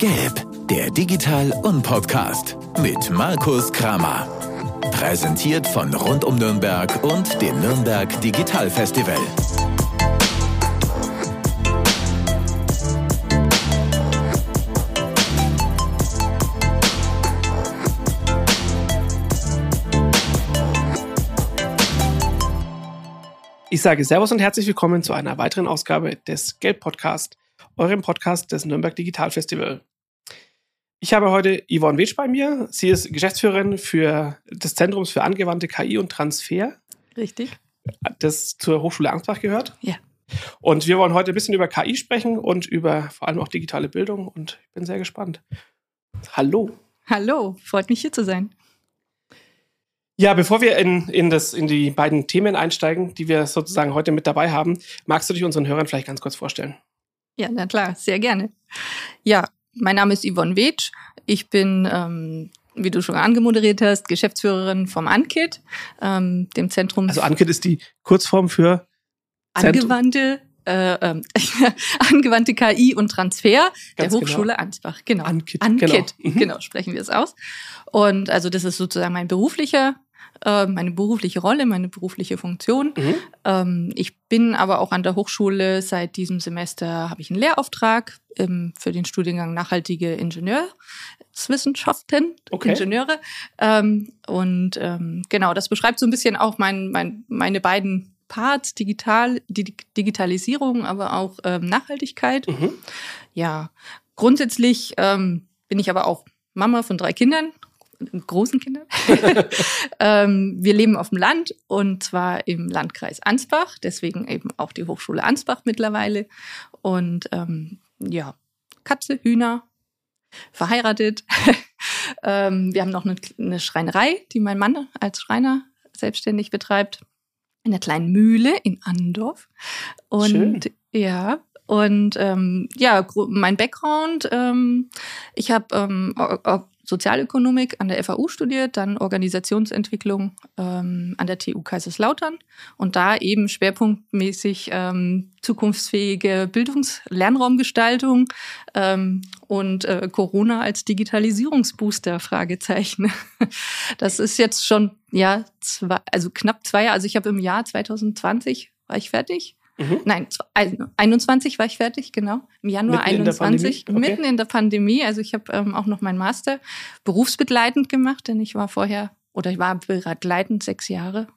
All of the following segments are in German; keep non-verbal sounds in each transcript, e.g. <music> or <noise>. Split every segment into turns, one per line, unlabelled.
Gelb, der Digital- und Podcast mit Markus Kramer. Präsentiert von Rund um Nürnberg und dem Nürnberg Digital Festival.
Ich sage Servus und herzlich willkommen zu einer weiteren Ausgabe des Gelb Podcast, eurem Podcast des Nürnberg Digital Festival. Ich habe heute Yvonne Wetsch bei mir. Sie ist Geschäftsführerin für des Zentrums für angewandte KI und Transfer,
Richtig.
das zur Hochschule Ansbach gehört.
Ja.
Und wir wollen heute ein bisschen über KI sprechen und über vor allem auch digitale Bildung und ich bin sehr gespannt. Hallo.
Hallo, freut mich hier zu sein.
Ja, bevor wir in, in, das, in die beiden Themen einsteigen, die wir sozusagen heute mit dabei haben, magst du dich unseren Hörern vielleicht ganz kurz vorstellen?
Ja, na klar, sehr gerne. Ja, mein Name ist Yvonne Wetsch. Ich bin, ähm, wie du schon angemoderiert hast, Geschäftsführerin vom ANKIT, ähm, dem Zentrum
Also ANKIT ist die Kurzform für Zentrum-
angewandte, äh, ähm, <laughs> angewandte KI und Transfer der
Ganz genau.
Hochschule Ansbach. Genau.
ANKIT,
ANKIT,
genau. Mhm.
genau, sprechen wir es aus. Und also das ist sozusagen mein beruflicher, äh, meine berufliche Rolle, meine berufliche Funktion.
Mhm.
Ähm, ich bin aber auch an der Hochschule seit diesem Semester habe ich einen Lehrauftrag ähm, für den Studiengang nachhaltige Ingenieurswissenschaften,
Okay.
Ingenieure. Ähm, und genau, das beschreibt so ein bisschen auch mein, mein, meine beiden Parts, digital, die Digitalisierung, aber auch Nachhaltigkeit.
Mhm.
Ja, grundsätzlich bin ich aber auch Mama von drei Kindern, großen Kindern. <laughs> ähm, wir leben auf dem Land und zwar im Landkreis Ansbach, deswegen eben auch die Hochschule Ansbach mittlerweile. Und ähm, ja, Katze, Hühner, verheiratet. <laughs> ähm, wir haben noch eine, eine Schreinerei, die mein Mann als Schreiner selbstständig betreibt. In einer kleinen Mühle in Andorf. Und
Schön.
ja, und ähm, ja, mein Background, ähm, ich habe ähm, Sozialökonomik an der FAU studiert, dann Organisationsentwicklung ähm, an der TU Kaiserslautern und da eben schwerpunktmäßig ähm, zukunftsfähige Bildungs-Lernraumgestaltung ähm, und äh, Corona als Digitalisierungsbooster, Fragezeichen. <laughs> Das ist jetzt schon, ja, zwei, also knapp zwei Jahre, also ich habe im Jahr 2020 war ich fertig.
Mhm.
Nein, zw- ein- 21 war ich fertig, genau. Im Januar
Mitten in der
21,
Pandemie? Okay.
mitten in der Pandemie. Also ich habe ähm, auch noch meinen Master berufsbegleitend gemacht, denn ich war vorher oder ich war begleitend sechs Jahre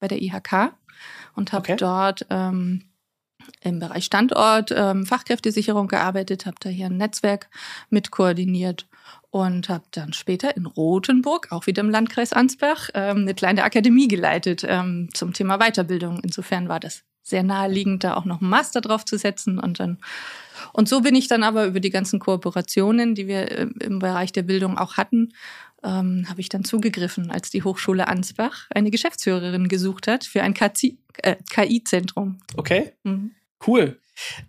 bei der IHK und habe
Okay.
dort ähm, im Bereich Standort ähm, Fachkräftesicherung gearbeitet, habe da hier ein Netzwerk mit koordiniert und habe dann später in Rothenburg, auch wieder im Landkreis Ansbach, ähm, eine kleine Akademie geleitet ähm, zum Thema Weiterbildung. Insofern war das sehr naheliegend, da auch noch einen Master drauf zu setzen und dann und so bin ich dann aber über die ganzen Kooperationen, die wir äh, im Bereich der Bildung auch hatten, ähm, habe ich dann zugegriffen, als die Hochschule Ansbach eine Geschäftsführerin gesucht hat für ein KI äh, KI-Zentrum.
Okay,
Mhm.
cool.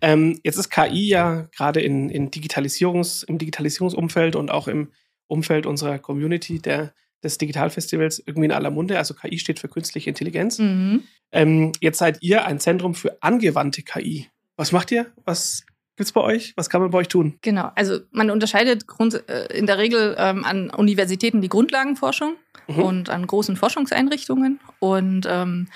Ähm, jetzt ist KI ja gerade in, in Digitalisierungs, im Digitalisierungsumfeld und auch im Umfeld unserer Community der, des Digitalfestivals irgendwie in aller Munde. Also KI steht für künstliche Intelligenz.
Mhm.
Ähm, jetzt seid ihr ein Zentrum für angewandte KI. Was macht ihr? Was gibt's bei euch? Was kann man bei euch tun?
Genau, also man unterscheidet grund, äh, in der Regel ähm, an Universitäten die Grundlagenforschung
Mhm.
und an großen Forschungseinrichtungen. Und ähm,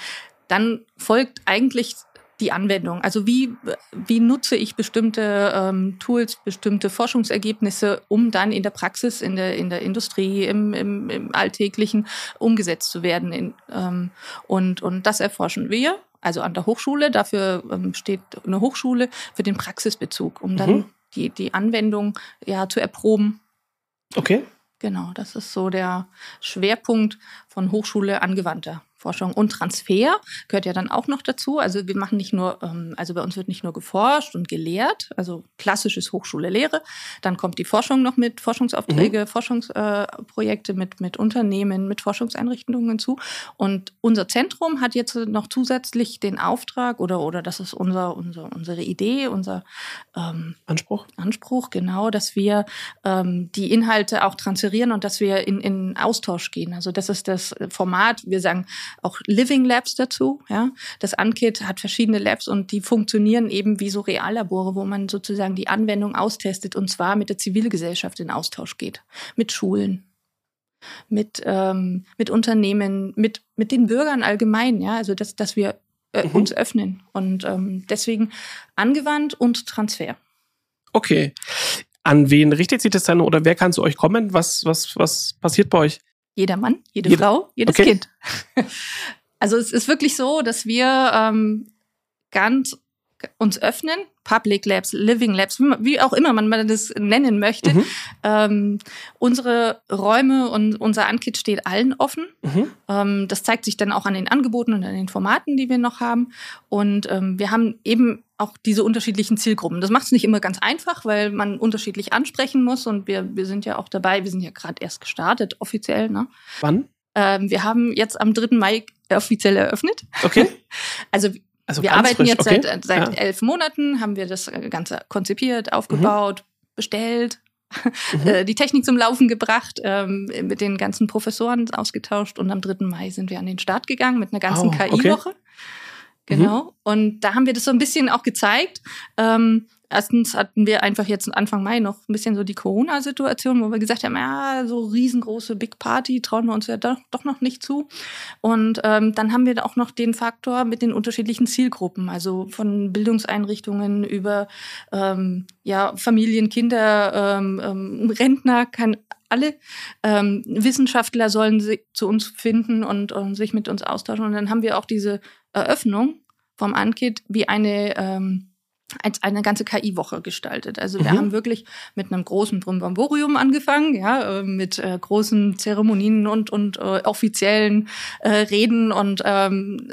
dann folgt eigentlich die Anwendung. Also wie, wie nutze ich bestimmte ähm, Tools, bestimmte Forschungsergebnisse, um dann in der Praxis, in der, in der Industrie, im, im, im Alltäglichen umgesetzt zu werden. In, ähm, und, und das erforschen wir. Also an der Hochschule, dafür ähm, steht eine Hochschule für den Praxisbezug, um dann
Mhm.
die, die Anwendung ja zu erproben.
Okay.
Genau, das ist so der Schwerpunkt von Hochschule angewandter Forschung und Transfer gehört ja dann auch noch dazu. Also wir machen nicht nur, ähm, also bei uns wird nicht nur geforscht und gelehrt, also klassisches Hochschule-Lehre. Dann kommt die Forschung noch mit Forschungsaufträge, Forschungsprojekte mit, mit Unternehmen, mit Forschungseinrichtungen hinzu. Und unser Zentrum hat jetzt noch zusätzlich den Auftrag oder, oder das ist unser, unser, unsere Idee, unser ähm,
Anspruch?
Anspruch, genau, dass wir ähm, die Inhalte auch transferieren und dass wir in, in Austausch gehen. Also das ist das Format, wir sagen auch Living Labs dazu. Ja, das Ankit hat verschiedene Labs und die funktionieren eben wie so Reallabore, wo man sozusagen die Anwendung austestet und zwar mit der Zivilgesellschaft in Austausch geht, mit Schulen, mit ähm, mit Unternehmen, mit mit den Bürgern allgemein. Ja, also dass dass wir äh, mhm. uns öffnen und ähm, deswegen angewandt und Transfer.
Okay. An wen richtet sich das dann oder wer kann zu euch kommen? Was, was, was passiert bei euch?
Jeder Mann, jede Jede, Frau, jedes okay. Kind. <laughs> Also es ist wirklich so, dass wir ähm, ganz uns öffnen, Public Labs, Living Labs, wie auch immer man das nennen möchte. Mhm. Ähm, unsere Räume und unser Ankit steht allen offen. Mhm. Ähm, das zeigt sich dann auch an den Angeboten und an den Formaten, die wir noch haben. Und ähm, wir haben eben auch diese unterschiedlichen Zielgruppen. Das macht es nicht immer ganz einfach, weil man unterschiedlich ansprechen muss. Und wir, wir sind ja auch dabei, wir sind ja gerade erst gestartet, offiziell. Ne?
Wann?
Ähm, wir haben jetzt am 3. Mai offiziell eröffnet.
Okay. <laughs>
Also also wir arbeiten frisch, jetzt okay. seit, seit ja. elf Monaten, haben wir das Ganze konzipiert, aufgebaut, mhm. bestellt, mhm. <laughs> Äh, die Technik zum Laufen gebracht, ähm, mit den ganzen Professoren ausgetauscht und am 3. Mai sind wir an den Start gegangen mit einer ganzen oh, KI-Woche. Okay. Genau. Mhm. Und da haben wir das so ein bisschen auch gezeigt. Ähm, Erstens hatten wir einfach jetzt Anfang Mai noch ein bisschen so die Corona-Situation, wo wir gesagt haben, ja, so riesengroße Big Party trauen wir uns ja doch, doch noch nicht zu. Und ähm, dann haben wir auch noch den Faktor mit den unterschiedlichen Zielgruppen, also von Bildungseinrichtungen über ähm, ja, Familien, Kinder, ähm, ähm, Rentner, kann alle ähm, Wissenschaftler sollen sich zu uns finden und, und sich mit uns austauschen. Und dann haben wir auch diese Eröffnung vom Ankit wie eine ähm, als eine ganze KI-Woche gestaltet. Also wir mhm. haben wirklich mit einem großen Brimborium angefangen, ja, äh, mit äh, großen Zeremonien und und äh, offiziellen äh, Reden und ähm,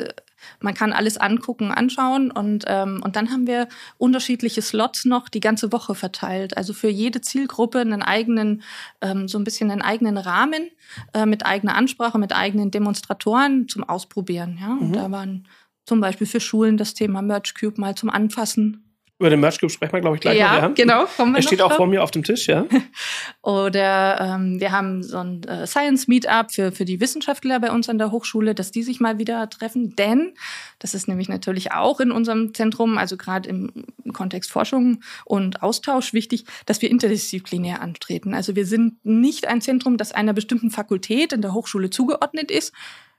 man kann alles angucken, anschauen und ähm, und dann haben wir unterschiedliche Slots noch die ganze Woche verteilt. Also für jede Zielgruppe einen eigenen, ähm, so ein bisschen einen eigenen Rahmen äh, mit eigener Ansprache, mit eigenen Demonstratoren zum Ausprobieren. Ja, und mhm. da waren zum Beispiel für Schulen das Thema Merge Cube mal zum Anfassen
über den Merch Group sprechen wir, glaube ich, gleich
ja,
noch.
genau.
Kommen wir er steht auch vor mir auf dem Tisch, ja. <laughs>
Oder ähm, wir haben so ein äh, Science Meetup für, für die Wissenschaftler bei uns an der Hochschule, dass die sich mal wieder treffen. Denn, das ist nämlich natürlich auch in unserem Zentrum, also gerade im Kontext Forschung und Austausch wichtig, dass wir interdisziplinär antreten. Also wir sind nicht ein Zentrum, das einer bestimmten Fakultät in der Hochschule zugeordnet ist,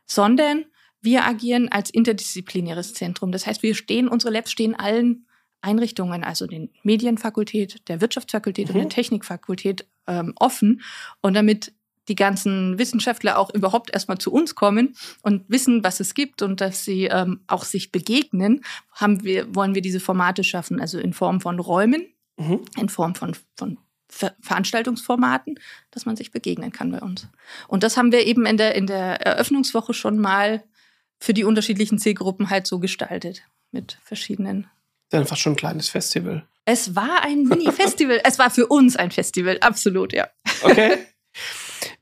sondern wir agieren als interdisziplinäres Zentrum. Das heißt, wir stehen, unsere Labs stehen allen Einrichtungen, also den Medienfakultät, der Wirtschaftsfakultät mhm. und der Technikfakultät ähm, offen. Und damit die ganzen Wissenschaftler auch überhaupt erstmal zu uns kommen und wissen, was es gibt und dass sie ähm, auch sich begegnen, haben wir, wollen wir diese Formate schaffen, also in Form von Räumen, mhm. in Form von, von Ver Veranstaltungsformaten, dass man sich begegnen kann bei uns. Und das haben wir eben in der, in der Eröffnungswoche schon mal für die unterschiedlichen Zielgruppen halt so gestaltet mit verschiedenen
dann fast schon ein kleines Festival.
Es war ein Mini-Festival. es war für uns ein Festival, absolut, ja.
Okay. <laughs>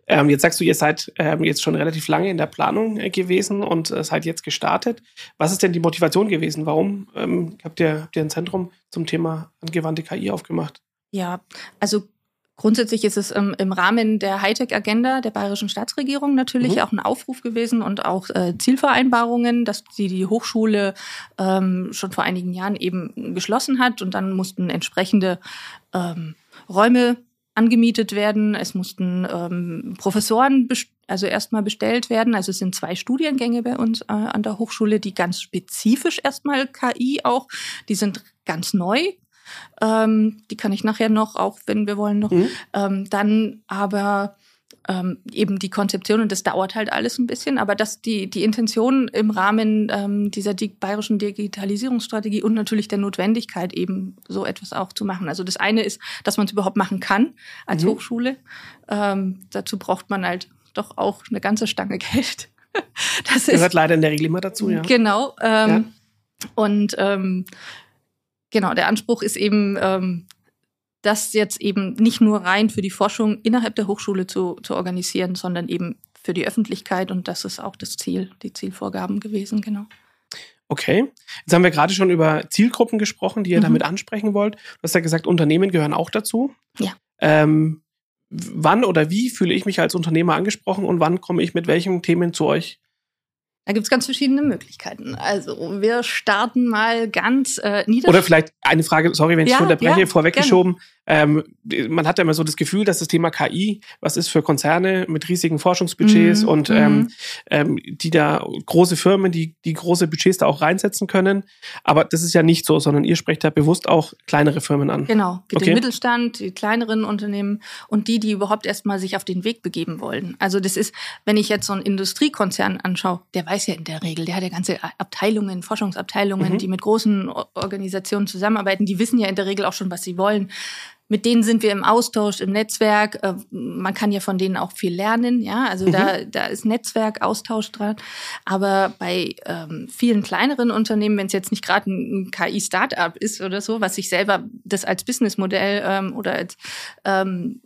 Ähm, jetzt sagst du, ihr seid ähm, jetzt schon relativ lange in der Planung äh, gewesen und äh, seid jetzt gestartet. Was ist denn die Motivation gewesen? Warum ähm, habt, ihr, habt ihr ein Zentrum zum Thema angewandte KI aufgemacht?
Ja, also Grundsätzlich ist es ähm, im Rahmen der Hightech-Agenda der bayerischen Staatsregierung natürlich mhm. auch ein Aufruf gewesen und auch äh, Zielvereinbarungen, dass sie die Hochschule ähm, schon vor einigen Jahren eben geschlossen hat und dann mussten entsprechende ähm, Räume angemietet werden. Es mussten ähm, Professoren also erstmal bestellt werden. Also es sind zwei Studiengänge bei uns äh, an der Hochschule, die ganz spezifisch erstmal KI auch, die sind ganz neu ähm, die kann ich nachher noch, auch wenn wir wollen noch. Mhm. Ähm, dann aber ähm, eben die Konzeption und das dauert halt alles ein bisschen, aber dass die, die Intention im Rahmen ähm, dieser die, bayerischen Digitalisierungsstrategie und natürlich der Notwendigkeit eben so etwas auch zu machen. Also das eine ist, dass man es überhaupt machen kann als mhm. Hochschule. Ähm, dazu braucht man halt doch auch eine ganze Stange <laughs> Geld.
das gehört ist, leider in der Regel immer dazu, ja.
Genau. Ähm, ja. Und ähm, Genau, der Anspruch ist eben, ähm, das jetzt eben nicht nur rein für die Forschung innerhalb der Hochschule zu, zu organisieren, sondern eben für die Öffentlichkeit und das ist auch das Ziel, die Zielvorgaben gewesen, genau.
Okay, jetzt haben wir gerade schon über Zielgruppen gesprochen, die ihr mhm. damit ansprechen wollt. Du hast ja gesagt, Unternehmen gehören auch dazu.
Ja.
Ähm, wann oder wie fühle ich mich als Unternehmer angesprochen und wann komme ich mit welchen Themen zu euch
Da gibt's ganz verschiedene Möglichkeiten. Also wir starten mal ganz äh, nieder.
Oder vielleicht eine Frage, sorry, wenn ich
Ja,
unterbreche,
ja,
vorweggeschoben. Ähm, man hat ja immer so das Gefühl, dass das Thema KI, was ist für Konzerne mit riesigen Forschungsbudgets
Mhm,
und ähm, ähm, die da große Firmen, die, die große Budgets da auch reinsetzen können. Aber das ist ja nicht so, sondern ihr sprecht da bewusst auch kleinere Firmen an.
Genau,
Okay.
den Mittelstand, die kleineren Unternehmen und die, die überhaupt erstmal sich auf den Weg begeben wollen. Also das ist, wenn ich jetzt so einen Industriekonzern anschaue, der weiß ja in der Regel, der hat ja ganze Abteilungen, Forschungsabteilungen,
Mhm.
die mit großen Organisationen zusammenarbeiten, die wissen ja in der Regel auch schon, was sie wollen. Mit denen sind wir im Austausch, im Netzwerk. Äh, Man kann ja von denen auch viel lernen, ja. Also da, da ist Netzwerk, Austausch dran. Aber bei ähm, vielen kleineren Unternehmen, wenn es jetzt nicht gerade ein, ein KI-Startup ist oder so, was sich selber das als Businessmodell ähm, oder als ähm,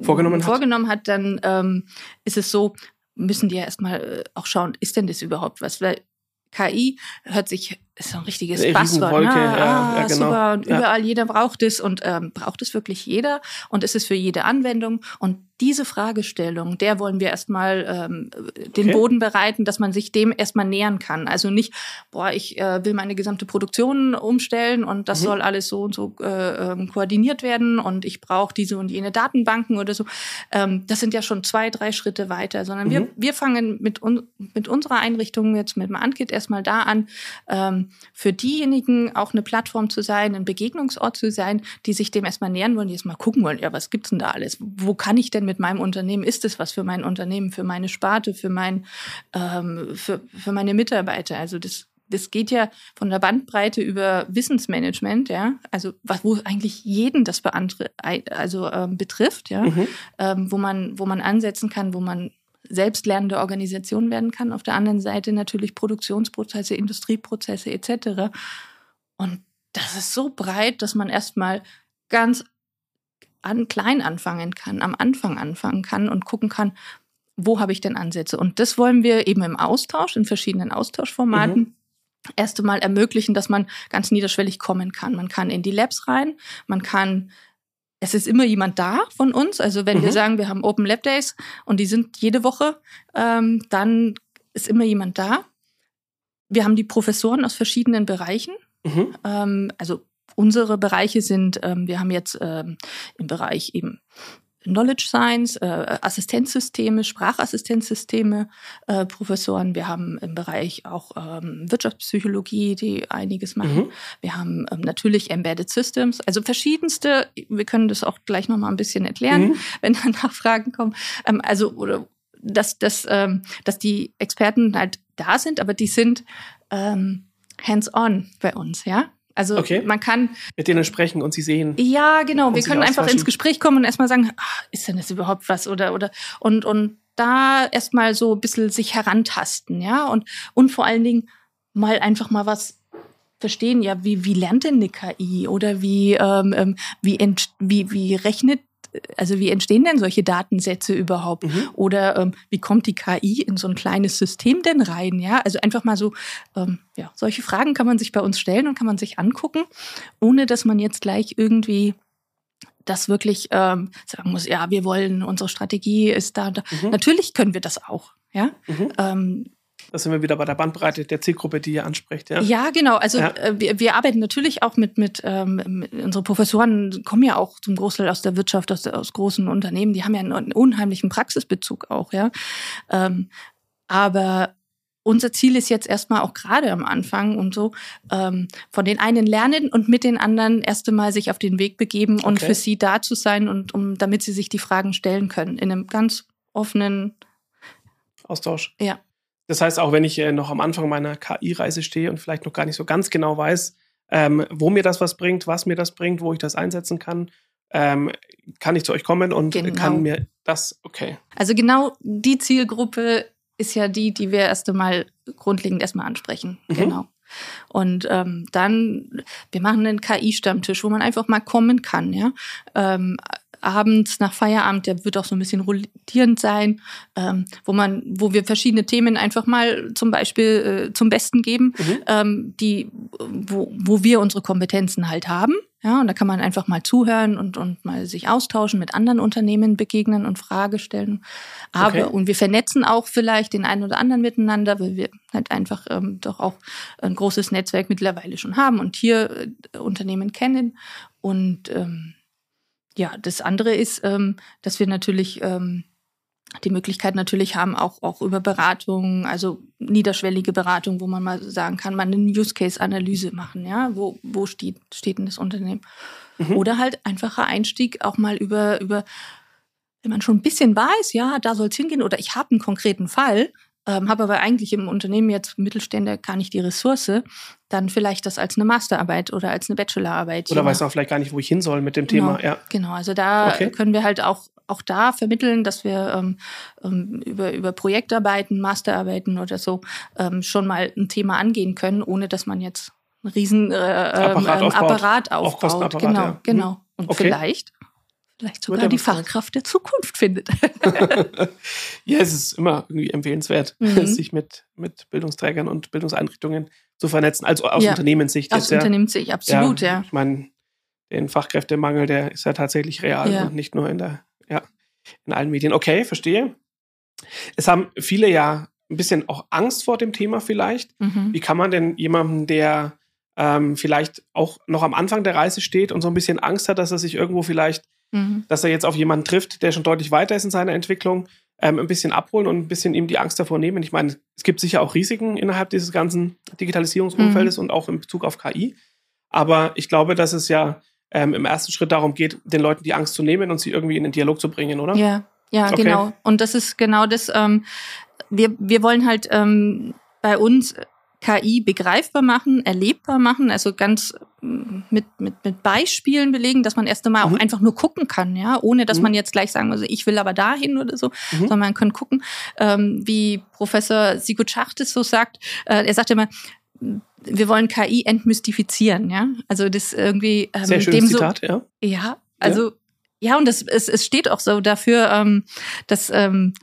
Vorgenommen hat.
vorgenommen hat, dann ähm, ist es so, müssen die ja erstmal äh, auch schauen, ist denn das überhaupt was? Weil KI hört sich, ist so ein richtiges
Eine
Buzzword. Ne?
Riesenwolke, ja,
ah,
ja, genau.
super, und
Ja.
überall jeder braucht es und ähm, braucht es wirklich jeder und ist es für jede Anwendung und diese Fragestellung, der wollen wir erstmal ähm, den
Okay.
Boden bereiten, dass man sich dem erstmal nähern kann. Also nicht, boah, ich äh, will meine gesamte Produktion umstellen und das
Mhm.
soll alles so und so äh, ähm, koordiniert werden und ich brauche diese und jene Datenbanken oder so. Ähm, das sind ja schon zwei, drei Schritte weiter, sondern wir,
Mhm.
wir fangen mit, un mit unserer Einrichtung jetzt mit dem Ankit erstmal da an, ähm, für diejenigen auch eine Plattform zu sein, ein Begegnungsort zu sein, die sich dem erstmal nähern wollen, die erstmal gucken wollen, ja, was gibt's denn da alles? Wo kann ich denn mit meinem Unternehmen, ist es was für mein Unternehmen, für meine Sparte, für mein, ähm, für, für meine Mitarbeiter? Also das das geht ja von der Bandbreite über Wissensmanagement, ja, also was, wo eigentlich jeden das beantre also ähm, betrifft, ja,
Mhm.
ähm, wo man, wo man ansetzen kann, wo man selbstlernende Organisation werden kann. Auf der anderen Seite natürlich Produktionsprozesse, Industrieprozesse etc. Und das ist so breit, dass man erstmal ganz an klein anfangen kann, am Anfang anfangen kann und gucken kann, wo habe ich denn Ansätze? Und das wollen wir eben im Austausch, in verschiedenen Austauschformaten erst einmal ermöglichen, dass man ganz niederschwellig kommen kann. Man kann in die Labs rein, man kann es ist immer jemand da von uns. Also wenn wir
Mhm.
sagen, wir haben Open Lab Days und die sind jede Woche, ähm, dann ist immer jemand da. Wir haben die Professoren aus verschiedenen Bereichen.
Mhm.
Ähm, also unsere Bereiche sind, ähm, wir haben jetzt ähm, im Bereich eben Knowledge Science, äh, Assistenzsysteme, Sprachassistenzsysteme, äh, Professoren. Wir haben im Bereich auch ähm, Wirtschaftspsychologie, die einiges machen.
Mhm.
Wir haben ähm, natürlich Embedded Systems, also verschiedenste. Wir können das auch gleich noch mal ein bisschen erklären,
Mhm.
wenn da <laughs> Nachfragen kommen. Ähm, also oder dass, dass, ähm, dass die Experten halt da sind, aber die sind ähm, hands-on bei uns, ja. Also
Okay.
man kann
Mit denen sprechen und sie sehen.
ja, genau. Wir können einfach ins Gespräch kommen und erstmal sagen, ah, ist denn das überhaupt was oder oder und und da erstmal so ein bisschen sich herantasten, ja und und vor allen Dingen mal einfach mal was verstehen, ja, wie wie lernt denn eine KI oder wie ähm, ähm, wie ent, wie wie rechnet also wie entstehen denn solche Datensätze überhaupt?
Mhm.
Oder ähm, wie kommt die KI in so ein kleines System denn rein? Ja, also einfach mal so, ähm, ja, solche Fragen kann man sich bei uns stellen und kann man sich angucken, ohne dass man jetzt gleich irgendwie das wirklich ähm, sagen muss, ja, wir wollen, unsere Strategie ist da. und da.
Mhm.
Natürlich können wir das auch, ja.
Mhm.
Ähm,
Da sind wir wieder bei der Bandbreite der Zielgruppe, die ihr anspricht. Ja.
ja, genau. Also
Ja.
äh, wir, wir arbeiten natürlich auch mit, mit, ähm, mit unsere Professoren kommen ja auch zum Großteil aus der Wirtschaft, aus, aus großen Unternehmen. Die haben ja einen, einen unheimlichen Praxisbezug auch, ja. Ähm, aber unser Ziel ist jetzt erstmal auch gerade am Anfang und so ähm, von den einen lernen und mit den anderen erst einmal sich auf den Weg begeben und
Okay.
für sie da zu sein und um damit sie sich die Fragen stellen können in einem ganz offenen
Austausch.
Ja.
Das heißt, auch wenn ich äh, noch am Anfang meiner KI-Reise stehe und vielleicht noch gar nicht so ganz genau weiß, ähm, wo mir das was bringt, was mir das bringt, wo ich das einsetzen kann, ähm, kann ich zu euch kommen und
Genau.
kann mir das, okay.
Also genau die Zielgruppe ist ja die, die wir erst einmal grundlegend erstmal ansprechen.
Mhm.
Genau. Und ähm, dann, wir machen einen KI-Stammtisch, wo man einfach mal kommen kann, ja. Ähm, abends nach Feierabend, der wird auch so ein bisschen rollierend sein, ähm, wo man, wo wir verschiedene Themen einfach mal zum Beispiel äh, zum Besten geben,
Mhm.
ähm, die, wo, wo wir unsere Kompetenzen halt haben. Ja, und da kann man einfach mal zuhören und, und mal sich austauschen, mit anderen Unternehmen begegnen und Frage stellen. Aber, okay. und wir vernetzen auch vielleicht den einen oder anderen miteinander, weil wir halt einfach ähm, doch auch ein großes Netzwerk mittlerweile schon haben und hier äh, Unternehmen kennen. Und ähm, ja, das andere ist, ähm, dass wir natürlich ähm, die Möglichkeit natürlich haben, auch, auch über Beratung, also niederschwellige Beratung, wo man mal sagen kann, man eine Use-Case-Analyse machen, ja, wo, wo steht, steht denn das Unternehmen? Mhm. Oder halt einfacher Einstieg auch mal über, über, wenn man schon ein bisschen weiß, ja, da soll es hingehen, oder ich habe einen konkreten Fall, ähm, habe aber eigentlich im Unternehmen jetzt Mittelstände gar nicht die Ressource, dann vielleicht das als eine Masterarbeit oder als eine Bachelorarbeit.
Oder weiß auch vielleicht gar nicht, wo ich hin soll mit dem
genau,
Thema. Ja.
Genau, also da okay. können wir halt auch auch da vermitteln, dass wir ähm, ähm, über, über Projektarbeiten, Masterarbeiten oder so ähm, schon mal ein Thema angehen können, ohne dass man jetzt einen riesen äh, Apparat ähm, aufbaut. Apparat aufbaut. Genau, ja. genau. Mhm. Und okay. vielleicht vielleicht sogar die Fachkraft der Zukunft findet. <laughs>
ja, es ist immer irgendwie empfehlenswert, mhm. <laughs> sich mit, mit Bildungsträgern und Bildungseinrichtungen zu vernetzen. Also aus ja. Unternehmenssicht.
Aus jetzt, Unternehmenssicht, absolut, ja, ja.
Ich meine, den Fachkräftemangel, der ist ja tatsächlich real ja. und nicht nur in der, ja, in allen Medien. Okay, verstehe. Es haben viele ja ein bisschen auch Angst vor dem Thema vielleicht. Mhm. Wie kann man denn jemanden, der ähm, vielleicht auch noch am Anfang der Reise steht und so ein bisschen Angst hat, dass er sich irgendwo vielleicht Mhm. Dass er jetzt auf jemanden trifft, der schon deutlich weiter ist in seiner Entwicklung, ähm, ein bisschen abholen und ein bisschen ihm die Angst davor nehmen. Ich meine, es gibt sicher auch Risiken innerhalb dieses ganzen Digitalisierungsumfeldes mhm. und auch in Bezug auf KI. Aber ich glaube, dass es ja ähm, im ersten Schritt darum geht, den Leuten die Angst zu nehmen und sie irgendwie in den Dialog zu bringen, oder?
Ja, ja, okay. genau. Und das ist genau das. Ähm, wir, wir wollen halt ähm, bei uns KI begreifbar machen, erlebbar machen, also ganz mm, mit, mit, mit Beispielen belegen, dass man erst einmal mhm. auch einfach nur gucken kann, ja, ohne dass mhm. man jetzt gleich sagen muss, ich will aber dahin oder so, mhm. sondern man kann gucken, ähm, wie Professor Sigurd Schachtes so sagt, äh, er sagt immer, wir wollen KI entmystifizieren, ja, also das irgendwie
ähm, Sehr schönes dem Zitat,
so,
ja.
Ja, also ja. ja und das, es, es steht auch so dafür, ähm, dass ähm,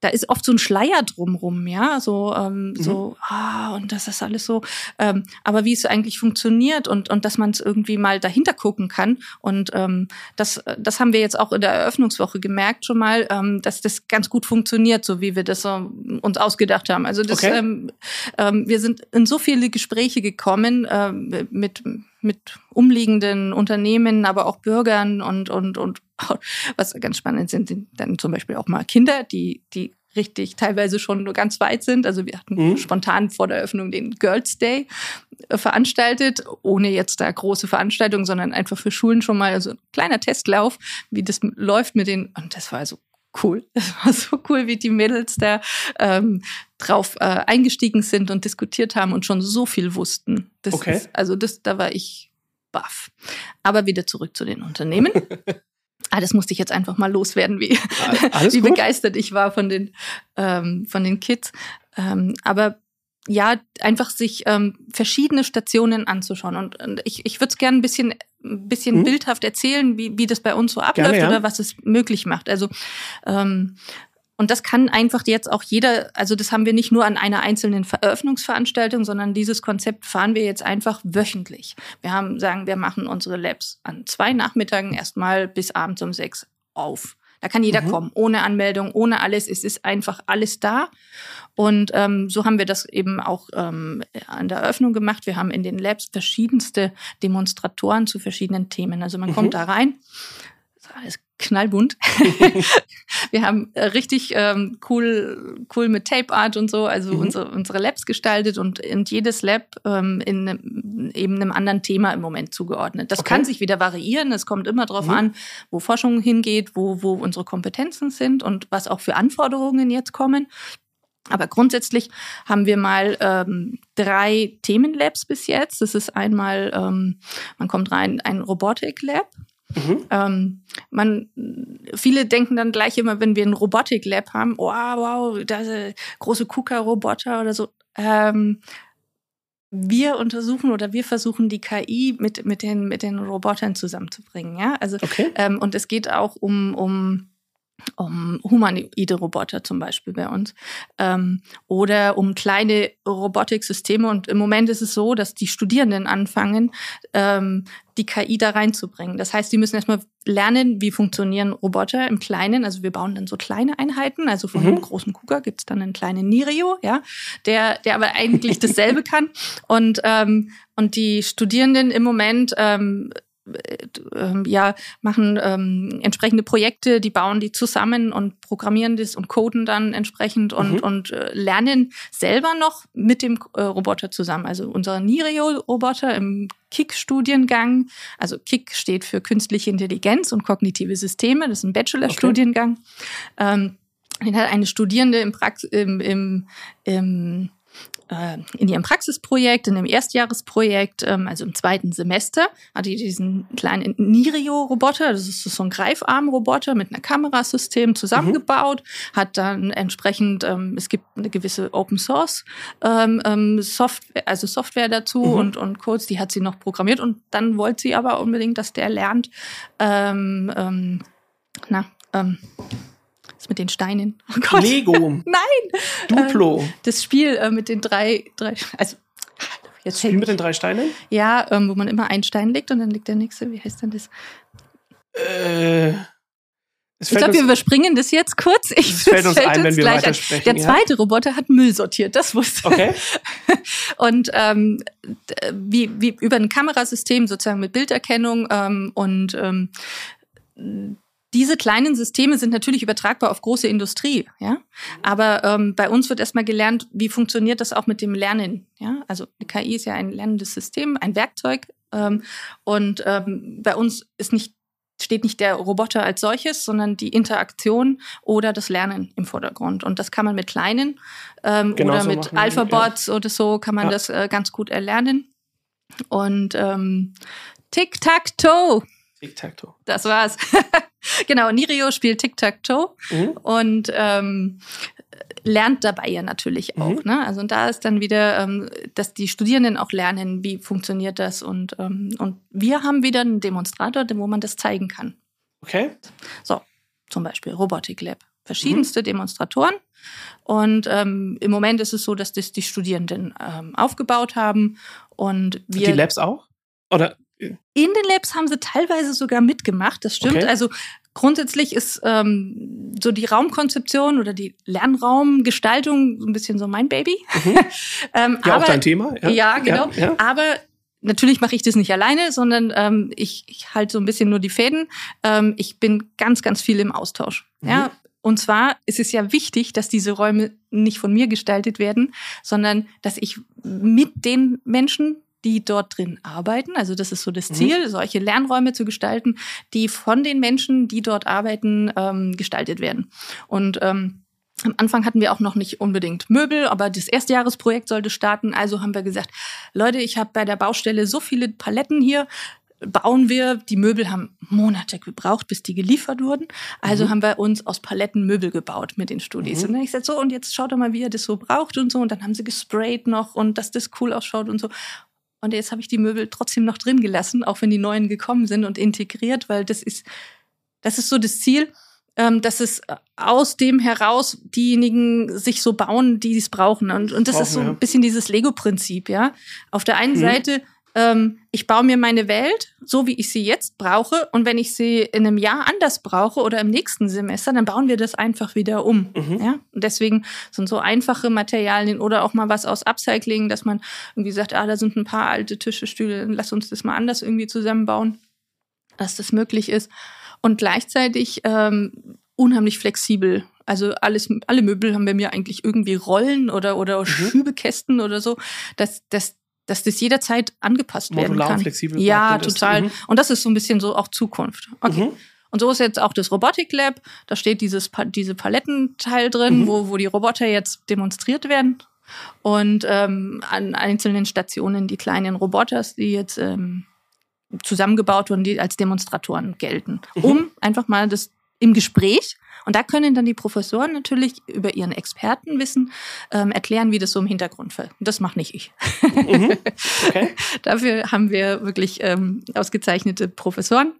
da ist oft so ein Schleier drumrum, ja, so, ähm, mhm. so, ah, und das ist alles so. Ähm, aber wie es eigentlich funktioniert und, und dass man es irgendwie mal dahinter gucken kann. Und ähm, das, das haben wir jetzt auch in der Eröffnungswoche gemerkt schon mal, ähm, dass das ganz gut funktioniert, so wie wir das so uns ausgedacht haben. Also das, okay. ähm, ähm, wir sind in so viele Gespräche gekommen ähm, mit mit umliegenden Unternehmen, aber auch Bürgern und, und, und <laughs> was ganz spannend sind, sind dann zum Beispiel auch mal Kinder, die, die richtig teilweise schon nur ganz weit sind. Also wir hatten mhm. spontan vor der Eröffnung den Girls Day äh, veranstaltet, ohne jetzt da große Veranstaltungen, sondern einfach für Schulen schon mal so ein kleiner Testlauf, wie das läuft mit den, und das war also cool. <laughs> Das war so cool, wie die Mädels da ähm, drauf äh, eingestiegen sind und diskutiert haben und schon so viel wussten. Das okay. Ist, also das, da war ich baff. Aber wieder zurück zu den Unternehmen. <laughs> ah, das musste ich jetzt einfach mal loswerden, wie, <laughs> wie begeistert ich war von den, ähm, von den Kids. Ähm, aber ja, einfach sich ähm, verschiedene Stationen anzuschauen. Und, und ich, ich würde es gerne ein bisschen, ein bisschen mhm. bildhaft erzählen, wie, wie das bei uns so abläuft gerne, ja. oder was es möglich macht. Also ähm, und das kann einfach jetzt auch jeder, also das haben wir nicht nur an einer einzelnen Eröffnungsveranstaltung, sondern dieses Konzept fahren wir jetzt einfach wöchentlich. Wir haben, sagen, wir machen unsere Labs an zwei Nachmittagen erstmal bis abends um sechs auf. Da kann jeder mhm. kommen, ohne Anmeldung, ohne alles. Es ist einfach alles da. Und ähm, so haben wir das eben auch ähm, an der Eröffnung gemacht. Wir haben in den Labs verschiedenste Demonstratoren zu verschiedenen Themen. Also man mhm. kommt da rein, alles knallbunt. <laughs> wir haben äh, richtig ähm, cool, cool mit Tape Art und so, also mhm. unsere, unsere Labs gestaltet und, in jedes Lab ähm, in ne, eben einem anderen Thema im Moment zugeordnet. Das okay. kann sich wieder variieren. Es kommt immer darauf mhm. an, wo Forschung hingeht, wo, wo unsere Kompetenzen sind und was auch für Anforderungen jetzt kommen. Aber grundsätzlich haben wir mal ähm, drei Themenlabs bis jetzt. Das ist einmal, ähm, man kommt rein, ein Robotik-Lab. Mhm. Ähm, man, viele denken dann gleich immer, wenn wir ein Robotik-Lab haben, oh, wow, da große KUKA-Roboter oder so. Ähm, wir untersuchen oder wir versuchen die KI mit, mit, den, mit den Robotern zusammenzubringen. Ja? Also, okay. ähm, und es geht auch um, um um humanoide Roboter zum Beispiel bei uns ähm, oder um kleine Robotiksysteme. Und im Moment ist es so, dass die Studierenden anfangen, ähm, die KI da reinzubringen. Das heißt, die müssen erstmal lernen, wie funktionieren Roboter im Kleinen. Also wir bauen dann so kleine Einheiten. Also von mhm. einem großen KUKA gibt's dann einen kleinen Nirio, ja, der, der aber eigentlich <laughs> dasselbe kann. Und, ähm, und die Studierenden im Moment ähm, ja, machen ähm, entsprechende Projekte, die bauen die zusammen und programmieren das und coden dann entsprechend und, mhm. und äh, lernen selber noch mit dem äh, Roboter zusammen. Also unser Nirio-Roboter im KIK-Studiengang, also KIK steht für künstliche Intelligenz und kognitive Systeme, das ist ein Bachelor-Studiengang. Okay. Ähm, den hat eine Studierende im, Prax im, im, im äh, in ihrem Praxisprojekt, in dem Erstjahresprojekt, ähm, also im zweiten Semester, hat die diesen kleinen Nirio-Roboter, das ist so ein Greifarm-Roboter mit einer Kamerasystem zusammengebaut, mhm. hat dann entsprechend, ähm, es gibt eine gewisse Open Source ähm, ähm, Software, also Software dazu mhm. und, und Codes, die hat sie noch programmiert und dann wollte sie aber unbedingt, dass der lernt, ähm, ähm, na, ähm, das mit den Steinen.
Oh Gott. Lego. <laughs>
Nein.
Duplo.
Äh, das Spiel äh, mit den drei, drei also
jetzt das Spiel mit den drei Steinen?
Ja, ähm, wo man immer einen Stein legt und dann liegt der nächste. Wie heißt denn das?
Äh.
Ich glaube, wir überspringen das jetzt kurz.
Ich, es fällt uns fällt ein, wenn wir weitersprechen.
Der zweite ja? Roboter hat Müll sortiert, das wusste ich.
Okay. <laughs>
Und ähm, wie, wie über ein Kamerasystem sozusagen mit Bilderkennung ähm, und ähm, diese kleinen Systeme sind natürlich übertragbar auf große Industrie, ja. Aber ähm, bei uns wird erstmal gelernt, wie funktioniert das auch mit dem Lernen, ja. Also KI ist ja ein lernendes System, ein Werkzeug. Ähm, und ähm, bei uns ist nicht steht nicht der Roboter als solches, sondern die Interaktion oder das Lernen im Vordergrund. Und das kann man mit kleinen ähm, genau oder so mit Alphabots ja. oder so kann man ja. das äh, ganz gut erlernen. Und ähm, Tic-Tac-Toe.
Tic-Tac-Toe.
Das war's. <laughs> genau, Nirio spielt Tic-Tac-Toe mhm. und ähm, lernt dabei ja natürlich auch. Mhm. Ne? Also und da ist dann wieder, ähm, dass die Studierenden auch lernen, wie funktioniert das und, ähm, und wir haben wieder einen Demonstrator, wo man das zeigen kann.
Okay.
So, zum Beispiel Robotic Lab. Verschiedenste mhm. Demonstratoren. Und ähm, im Moment ist es so, dass das die Studierenden ähm, aufgebaut haben. Und wir.
Die Labs auch? Oder
in den Labs haben sie teilweise sogar mitgemacht, das stimmt. Okay. Also grundsätzlich ist ähm, so die Raumkonzeption oder die Lernraumgestaltung so ein bisschen so mein Baby.
Mhm. <laughs> ähm, ja, aber, auch dein Thema.
Ja, ja genau. Ja, ja. Aber natürlich mache ich das nicht alleine, sondern ähm, ich, ich halte so ein bisschen nur die Fäden. Ähm, ich bin ganz, ganz viel im Austausch. Mhm. Ja, und zwar ist es ja wichtig, dass diese Räume nicht von mir gestaltet werden, sondern dass ich mit den Menschen die dort drin arbeiten. Also das ist so das mhm. Ziel, mhm. solche Lernräume zu gestalten, die von den Menschen, die dort arbeiten, ähm, gestaltet werden. Und ähm, am Anfang hatten wir auch noch nicht unbedingt Möbel, aber das Erstjahresprojekt sollte starten. Also haben wir gesagt, Leute, ich habe bei der Baustelle so viele Paletten hier, bauen wir. Die Möbel haben Monate gebraucht, bis die geliefert wurden. Also mhm. haben wir uns aus Paletten Möbel gebaut mit den Studis. Mhm. Und dann ich gesagt, so, und jetzt schaut doch mal, wie ihr das so braucht und so. Und dann haben sie gesprayt noch und dass das cool ausschaut und so. Und jetzt habe ich die Möbel trotzdem noch drin gelassen, auch wenn die neuen gekommen sind und integriert, weil das ist, das ist so das Ziel, ähm, dass es aus dem heraus diejenigen sich so bauen, die es brauchen. Und, und das brauchen, ist so ein bisschen dieses Lego-Prinzip, ja. Auf der einen mhm. Seite ähm, ich baue mir meine Welt so, wie ich sie jetzt brauche. Und wenn ich sie in einem Jahr anders brauche oder im nächsten Semester, dann bauen wir das einfach wieder um. Mhm. Ja? Und deswegen sind so einfache Materialien oder auch mal was aus Upcycling, dass man irgendwie sagt, ah, da sind ein paar alte Tische, Stühle, lass uns das mal anders irgendwie zusammenbauen, dass das möglich ist. Und gleichzeitig ähm, unheimlich flexibel. Also alles, alle Möbel haben bei mir eigentlich irgendwie Rollen oder, oder mhm. Schübekästen oder so. dass, dass dass das jederzeit angepasst Modular werden kann. Und
flexibel.
Ja, total. Mhm. Und das ist so ein bisschen so auch Zukunft. Okay. Mhm. Und so ist jetzt auch das Robotic Lab. Da steht dieses diese Palettenteil drin, mhm. wo, wo die Roboter jetzt demonstriert werden. Und ähm, an einzelnen Stationen die kleinen Roboters, die jetzt ähm, zusammengebaut wurden, die als Demonstratoren gelten. Mhm. Um einfach mal das im Gespräch und da können dann die Professoren natürlich über ihren Expertenwissen ähm, erklären, wie das so im Hintergrund fällt. Das mache nicht ich. Mhm. <laughs> Okay. Dafür haben wir wirklich ähm, ausgezeichnete Professoren.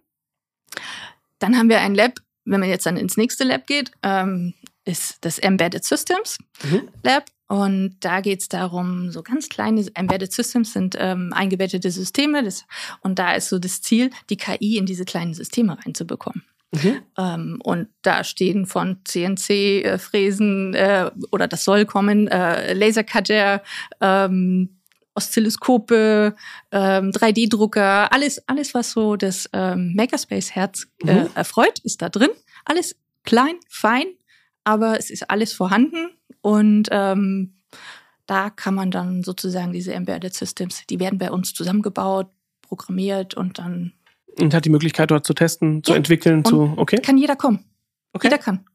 Dann haben wir ein Lab wenn man jetzt dann ins nächste Lab geht, ähm, ist das Embedded Systems
Mhm.
Lab. Und da geht es darum, so ganz kleine Embedded Systems sind ähm, eingebettete Systeme. Das, und da ist so das Ziel, die KI in diese kleinen Systeme reinzubekommen.
Mhm.
Ähm, und da stehen von CNC-Fräsen äh, oder das soll kommen, äh, Lasercutter, ähm, Oszilloskope, ähm, 3D-Drucker, alles, alles, was so das ähm, Makerspace-Herz äh,
Mhm.
erfreut, ist da drin. Alles klein, fein, aber es ist alles vorhanden und ähm, da kann man dann sozusagen diese Embedded Systems, die werden bei uns zusammengebaut, programmiert und dann
Und hat die Möglichkeit, dort zu testen, zu
Ja.
entwickeln, zu. Okay.
kann jeder kommen.
okay.
Jeder kann.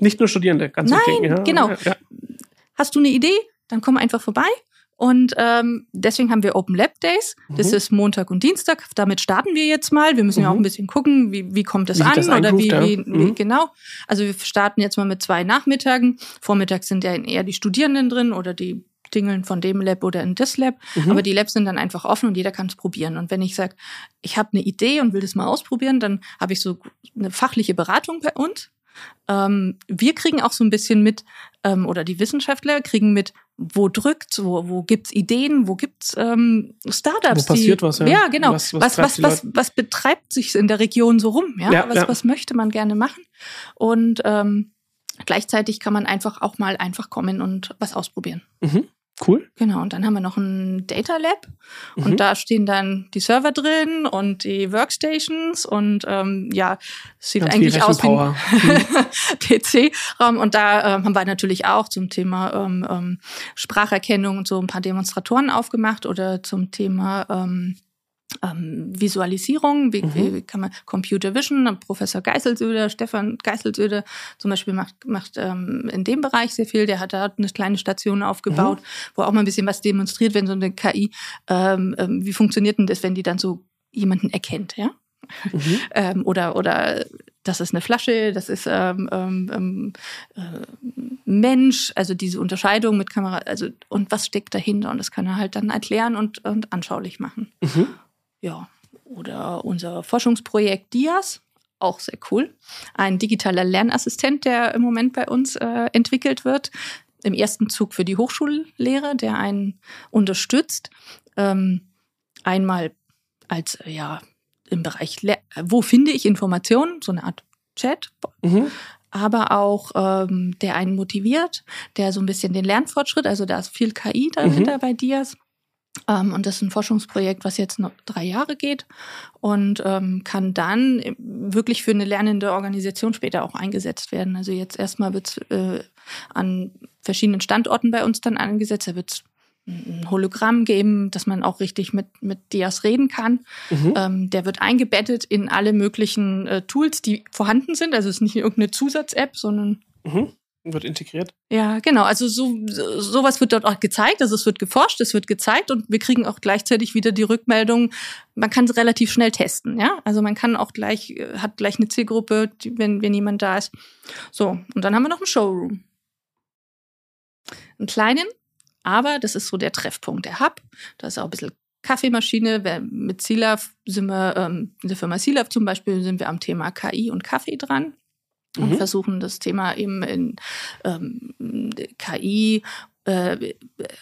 Nicht nur Studierende, ganz
Nein,
wichtig. Ja,
genau.
Ja.
Hast du eine Idee? Dann komm einfach vorbei. Und ähm, deswegen haben wir Open Lab Days. Das
Mhm.
ist Montag und Dienstag. Damit starten wir jetzt mal. Wir müssen ja auch
Mhm.
ein bisschen gucken, wie, wie kommt das
Wie
an
das
oder wie, wie
Mhm.
genau. Also wir starten jetzt mal mit zwei Nachmittagen. Vormittags sind ja eher die Studierenden drin oder die Dingeln von dem Lab oder in das Lab.
Mhm.
Aber die Labs sind dann einfach offen und jeder kann es probieren. Und wenn ich sage, ich habe eine Idee und will das mal ausprobieren, dann habe ich so eine fachliche Beratung bei uns. Ähm, wir kriegen auch so ein bisschen mit, ähm, oder die Wissenschaftler kriegen mit, wo drückt, wo, wo gibt's Ideen, wo gibt's ähm, Startups.
Wo passiert
die,
was, ja.
Ja, genau.
Was-
Was,
was
was, was, was, betreibt sich in der Region so rum? Ja,
Ja,
was,
ja.
was möchte man gerne machen? Und ähm, gleichzeitig kann man einfach auch mal einfach kommen und was ausprobieren.
Mhm. Cool.
Genau, und dann haben wir noch ein Data Lab
Mhm.
und da stehen dann die Server drin und die Workstations und ähm, ja, sieht
Ganz
eigentlich aus wie ein. PC-Raum. <laughs> Und da ähm, haben wir natürlich auch zum Thema ähm, ähm, Spracherkennung und so ein paar Demonstratoren aufgemacht oder zum Thema ähm, ähm, Visualisierung, wie,
Mhm.
wie kann man Computer Vision, Professor Geiselsöder, Stefan Geiselsöder zum Beispiel macht, macht ähm, in dem Bereich sehr viel. Der hat da eine kleine Station aufgebaut, wo auch mal ein bisschen was demonstriert, wenn so eine KI, ähm, ähm, wie funktioniert denn das, wenn die dann so jemanden erkennt, ja?
Mhm. <laughs>
ähm, oder oder das ist eine Flasche, das ist ähm, ähm, ähm, äh, Mensch, also diese Unterscheidung mit Kamera, also und was steckt dahinter und das kann er halt dann erklären und, und anschaulich machen.
Mhm.
Ja, oder unser Forschungsprojekt DIAS, auch sehr cool. Ein digitaler Lernassistent, der im Moment bei uns äh, entwickelt wird. Im ersten Zug für die Hochschullehre, der einen unterstützt. Ähm, einmal als, äh, ja, im Bereich, Le wo finde ich Informationen, so eine Art Chat,
Mhm.
aber auch ähm, der einen motiviert, der so ein bisschen den Lernfortschritt, also da ist viel KI dahinter bei DIAS. Ähm, und das ist ein Forschungsprojekt, was jetzt noch drei Jahre geht und ähm, kann dann wirklich für eine lernende Organisation später auch eingesetzt werden. Also jetzt erstmal wird es äh, an verschiedenen Standorten bei uns dann eingesetzt. Da wird es ein Hologramm geben, dass man auch richtig mit, mit Dias reden kann.
Mhm.
Ähm, der wird eingebettet in alle möglichen äh, Tools, die vorhanden sind. Also es ist nicht irgendeine Zusatz-App, sondern
Mhm. Wird integriert.
ja, genau. Also so so- sowas wird dort auch gezeigt. Also es wird geforscht, es wird gezeigt und wir kriegen auch gleichzeitig wieder die Rückmeldung. Man kann es relativ schnell testen. Ja, also man kann auch gleich äh, hat gleich eine Zielgruppe, die, wenn wenn jemand da ist. So und dann haben wir noch einen Showroom, einen kleinen, aber das ist so der Treffpunkt, der Hub. Da ist auch ein bisschen Kaffeemaschine. Mit Silaf sind wir ähm, in der Firma Silaf zum Beispiel sind wir am Thema KI und Kaffee dran und
Mhm.
versuchen das Thema eben in ähm, KI, äh,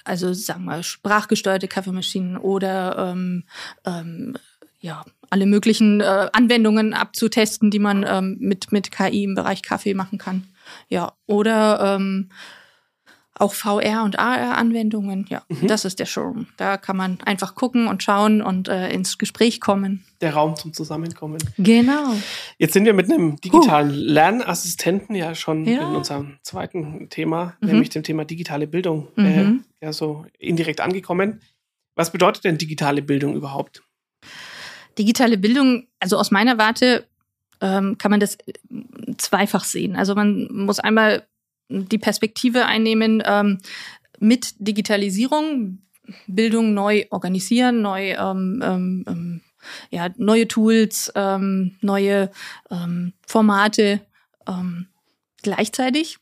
also sagen wir sprachgesteuerte Kaffeemaschinen oder ähm, ähm, ja alle möglichen äh, Anwendungen abzutesten, die man ähm, mit mit KI im Bereich Kaffee machen kann. Ja oder ähm, auch VR und AR-Anwendungen. Ja,
Mhm.
das ist der Showroom. Da kann man einfach gucken und schauen und äh, ins Gespräch kommen.
Der Raum zum Zusammenkommen.
Genau.
Jetzt sind wir mit einem digitalen Lernassistenten ja schon
Ja.
in unserem zweiten Thema,
Mhm.
nämlich dem Thema digitale Bildung,
Mhm.
äh, ja so indirekt angekommen. Was bedeutet denn digitale Bildung überhaupt?
digitale Bildung, also aus meiner Warte ähm, kann man das äh, zweifach sehen. Also man muss einmal die Perspektive einnehmen, ähm, mit Digitalisierung Bildung neu organisieren, neu ähm, ähm, ähm, ja, neue Tools, ähm, neue ähm, Formate ähm, gleichzeitig,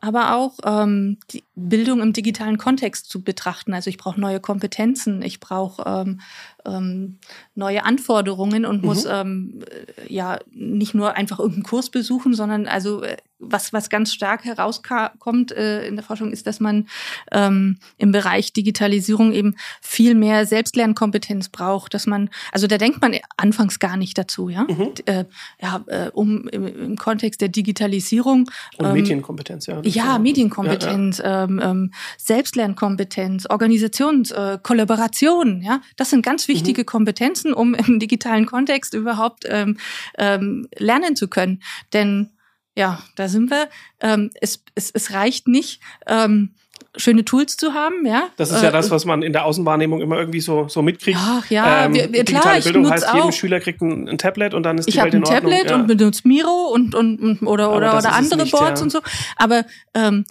aber auch ähm, die Bildung im digitalen Kontext zu betrachten. Also ich brauche neue Kompetenzen, ich brauche ähm, ähm, neue Anforderungen und
Mhm.
muss ähm, äh, ja nicht nur einfach irgendeinen Kurs besuchen, sondern also äh, was, was ganz stark herauskommt äh, in der Forschung ist, dass man ähm, im Bereich Digitalisierung eben viel mehr Selbstlernkompetenz braucht, dass man, also da denkt man anfangs gar nicht dazu, ja,
Mhm.
Äh, ja äh, um im, im Kontext der Digitalisierung
Und
ähm,
Medienkompetenz, ja.
ja, Medienkompetenz, Ähm, ähm, Selbstlernkompetenz, Organisations, äh, Kollaboration, ja, das sind ganz wichtige Kompetenzen, um im digitalen Kontext überhaupt ähm, ähm, lernen zu können. Denn ja, da sind wir. Ähm, es, es, es reicht nicht, ähm, schöne Tools zu haben, ja.
Das ist ja
Äh,
das, was man in der Außenwahrnehmung immer irgendwie so, so mitkriegt.
Ach ja,
Ähm,
wir, wir,
digitale
klar, ich
Bildung heißt, jedem
auch.
Schüler kriegt ein, ein Tablet und dann ist
Ich
die
habe
Welt in
ein
Ordnung.
Tablet
ja.
und benutze Miro und, und, und oder,
Aber
oder, oder andere
nicht,
Boards
ja.
und so. Aber ähm,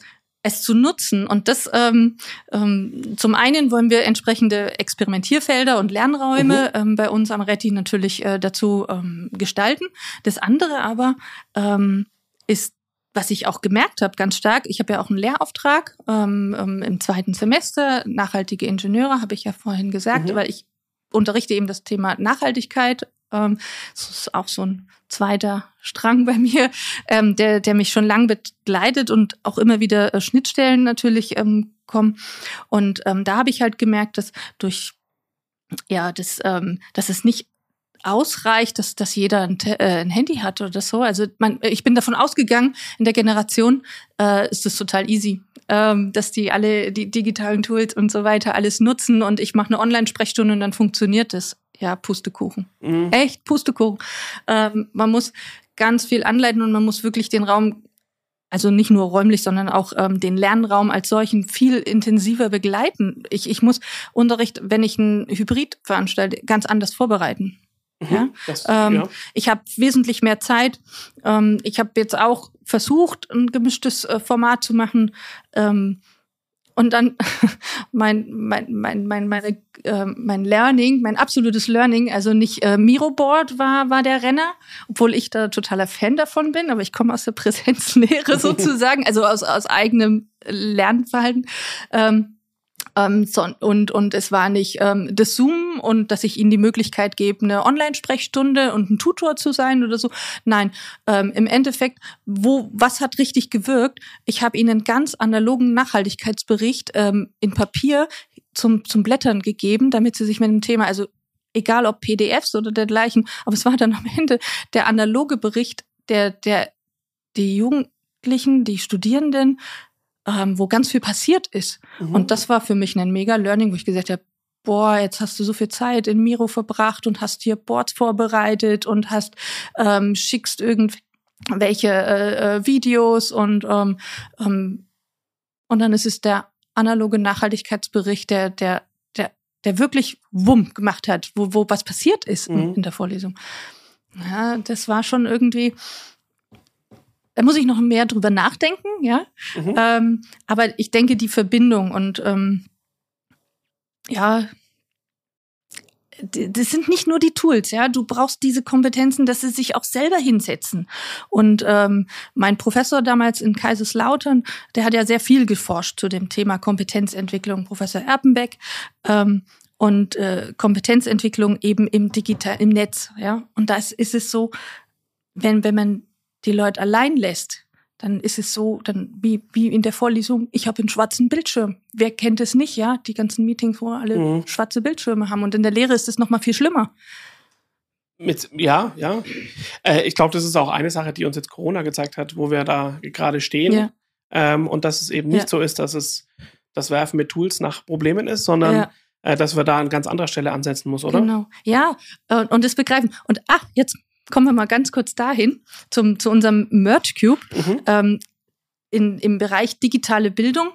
es zu nutzen und das ähm, ähm, zum einen wollen wir entsprechende Experimentierfelder und Lernräume
Mhm.
ähm, bei uns am Retti natürlich äh, dazu ähm, gestalten. Das andere aber ähm, ist was ich auch gemerkt habe, ganz stark, ich habe ja auch einen Lehrauftrag ähm, ähm, im zweiten Semester, nachhaltige Ingenieure, habe ich ja vorhin gesagt,
Mhm.
weil ich unterrichte eben das Thema Nachhaltigkeit. Ähm, das ist auch so ein zweiter Strang bei mir, ähm, der, der mich schon lang begleitet und auch immer wieder äh, Schnittstellen natürlich ähm, kommen. Und ähm, da habe ich halt gemerkt, dass durch ja, das, ähm, dass es nicht ausreicht, dass, dass jeder ein, äh, ein Handy hat oder so. Also man, ich bin davon ausgegangen, in der Generation äh, ist es total easy, ähm, dass die alle die digitalen Tools und so weiter alles nutzen und ich mache eine Online-Sprechstunde und dann funktioniert es. Ja, Pustekuchen.
Mhm.
Echt Pustekuchen. Ähm, man muss ganz viel anleiten und man muss wirklich den Raum, also nicht nur räumlich, sondern auch ähm, den Lernraum als solchen viel intensiver begleiten. Ich, ich muss Unterricht, wenn ich ein Hybrid veranstalte, ganz anders vorbereiten. Ja,
Mhm. Das,
ähm,
ja.
Ich habe wesentlich mehr Zeit. Ähm, ich habe jetzt auch versucht, ein gemischtes äh, Format zu machen. Und dann <laughs> mein, mein, mein, mein, meine, äh, mein Learning, mein absolutes Learning, also nicht äh, Miroboard war, war der Renner, obwohl ich da totaler Fan davon bin, aber ich komme aus der <laughs> Präsenzlehre <laughs> sozusagen, also aus, aus eigenem Lernverhalten. Ähm, ähm, so, und, und es war nicht ähm, das Zoom und dass ich ihnen die Möglichkeit gebe, eine Online-Sprechstunde und ein Tutor zu sein oder so. Nein, ähm, im Endeffekt, wo was hat richtig gewirkt? Ich habe ihnen einen ganz analogen Nachhaltigkeitsbericht ähm, in Papier zum, zum Blättern gegeben, damit sie sich mit dem Thema, also egal ob PDFs oder dergleichen, aber es war dann am Ende der analoge Bericht, der, der die Jugendlichen, die Studierenden, ähm, wo ganz viel passiert ist.
Mhm.
Und das war für mich ein mega Learning, wo ich gesagt habe, boah, jetzt hast du so viel Zeit in Miro verbracht und hast hier Boards vorbereitet und hast ähm, schickst irgendwelche äh, äh, Videos und ähm, ähm, und dann ist es der analoge Nachhaltigkeitsbericht, der der der der wirklich Wumm gemacht hat, wo wo was passiert ist in,
Mhm.
in der Vorlesung. Ja, das war schon irgendwie. Da muss ich noch mehr drüber nachdenken, ja.
Mhm.
Ähm, aber ich denke, die Verbindung und ähm, ja, das sind nicht nur die Tools, ja. Du brauchst diese Kompetenzen, dass sie sich auch selber hinsetzen. Und ähm, mein Professor damals in Kaiserslautern, der hat ja sehr viel geforscht zu dem Thema Kompetenzentwicklung, Professor Erpenbeck. Ähm, und äh, Kompetenzentwicklung eben im Digital, im Netz, ja. Und das ist es so, wenn, wenn man die Leute allein lässt, dann ist es so, dann wie, wie in der Vorlesung, ich habe einen schwarzen Bildschirm. Wer kennt es nicht, ja? Die ganzen Meetings, wo alle
Mhm.
schwarze Bildschirme haben. Und in der Lehre ist es noch mal viel schlimmer.
Mit, ja, ja. Äh, ich glaube, das ist auch eine Sache, die uns jetzt Corona gezeigt hat, wo wir da gerade stehen.
Ja.
Ähm, und dass es eben nicht
Ja.
so ist, dass es das Werfen mit Tools nach Problemen ist, sondern
Ja.
äh, dass wir da an ganz anderer Stelle ansetzen muss, oder?
Genau. Ja, äh, und das begreifen. Und ach, jetzt kommen wir mal ganz kurz dahin zum, zu unserem Merge Cube.
Mhm.
ähm, in, im Bereich digitale Bildung,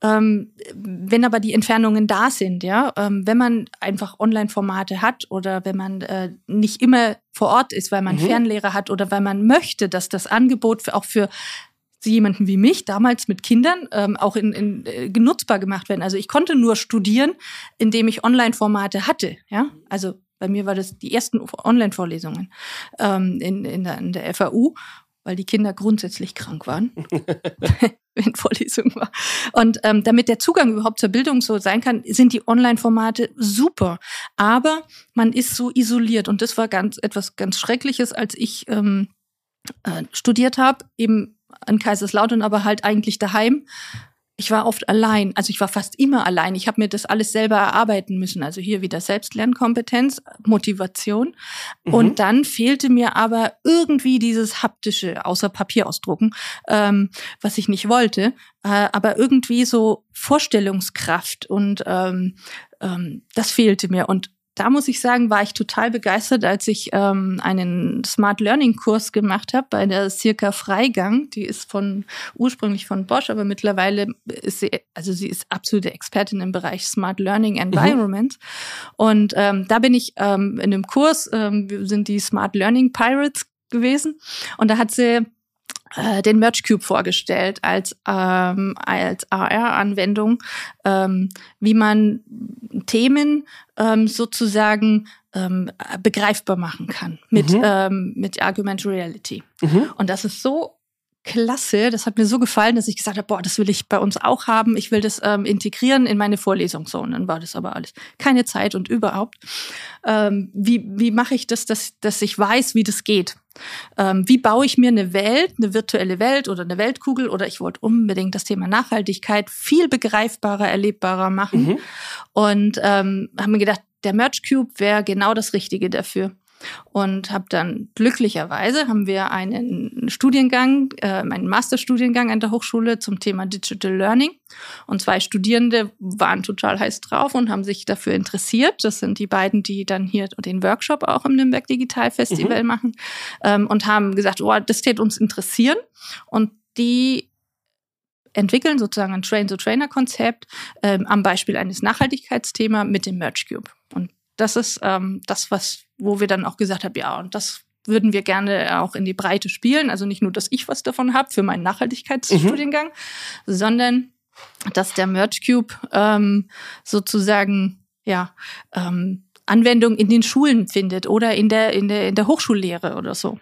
ähm, wenn aber die Entfernungen da sind, ja, ähm, wenn man einfach Online-Formate hat oder wenn man äh, nicht immer vor Ort ist, weil man
Mhm.
Fernlehrer hat oder weil man möchte, dass das Angebot für, auch für jemanden wie mich, damals mit Kindern, ähm, auch in, in, äh, genutzbar gemacht werden. Also ich konnte nur studieren, indem ich Online-Formate hatte, ja, also bei mir war das die ersten Online-Vorlesungen ähm, in, in, der, in der FAU. weil die Kinder grundsätzlich krank waren, <laughs> <laughs> wenn Vorlesung war. Und ähm, damit der Zugang überhaupt zur Bildung so sein kann, sind die Online-Formate super. Aber man ist so isoliert und das war ganz etwas ganz Schreckliches, als ich ähm, äh, studiert habe, eben an Kaiserslautern, aber halt eigentlich daheim ich war oft allein, also ich war fast immer allein. Ich habe mir das alles selber erarbeiten müssen. Also hier wieder Selbstlernkompetenz, Motivation. Mhm. Und dann fehlte mir aber irgendwie dieses haptische, außer Papier ausdrucken, ähm, was ich nicht wollte. Äh, aber irgendwie so Vorstellungskraft und ähm, ähm, das fehlte mir. Und da muss ich sagen, war ich total begeistert, als ich ähm, einen Smart Learning Kurs gemacht habe bei der Circa Freigang. Die ist von ursprünglich von Bosch, aber mittlerweile ist sie, also sie ist absolute Expertin im Bereich Smart Learning Environment. Mhm. Und ähm, da bin ich ähm, in dem Kurs, ähm, sind die Smart Learning Pirates gewesen. Und da hat sie äh, den Merge Cube vorgestellt als ähm, als AR-Anwendung, ähm, wie man Themen ähm, sozusagen ähm, begreifbar machen kann mit mhm. ähm, mit Argumented Reality. Mhm. Und das ist so klasse. Das hat mir so gefallen, dass ich gesagt habe, boah, das will ich bei uns auch haben. Ich will das ähm, integrieren in meine Vorlesung. So, und dann war das aber alles keine Zeit und überhaupt. Ähm, wie wie mache ich das, dass, dass ich weiß, wie das geht? Ähm, wie baue ich mir eine Welt, eine virtuelle Welt oder eine Weltkugel? Oder ich wollte unbedingt das Thema Nachhaltigkeit viel begreifbarer, erlebbarer machen. Mhm. Und ähm, haben mir gedacht, der Merge Cube wäre genau das Richtige dafür und habe dann glücklicherweise haben wir einen Studiengang, äh, einen Masterstudiengang an der Hochschule zum Thema Digital Learning und zwei Studierende waren total heiß drauf und haben sich dafür interessiert. Das sind die beiden, die dann hier den Workshop auch im Nürnberg Digital Festival mhm. machen ähm, und haben gesagt, oh, das täte uns interessieren und die entwickeln sozusagen ein Train-to-Trainer-Konzept ähm, am Beispiel eines Nachhaltigkeitsthemas mit dem Merge Cube. Und das ist ähm, das, was, wo wir dann auch gesagt haben, ja, und das würden wir gerne auch in die Breite spielen. Also nicht nur, dass ich was davon habe für meinen Nachhaltigkeitsstudiengang, mhm. sondern dass der Merge Cube ähm, sozusagen ja ähm, Anwendung in den Schulen findet oder in der in der in der Hochschullehre oder so.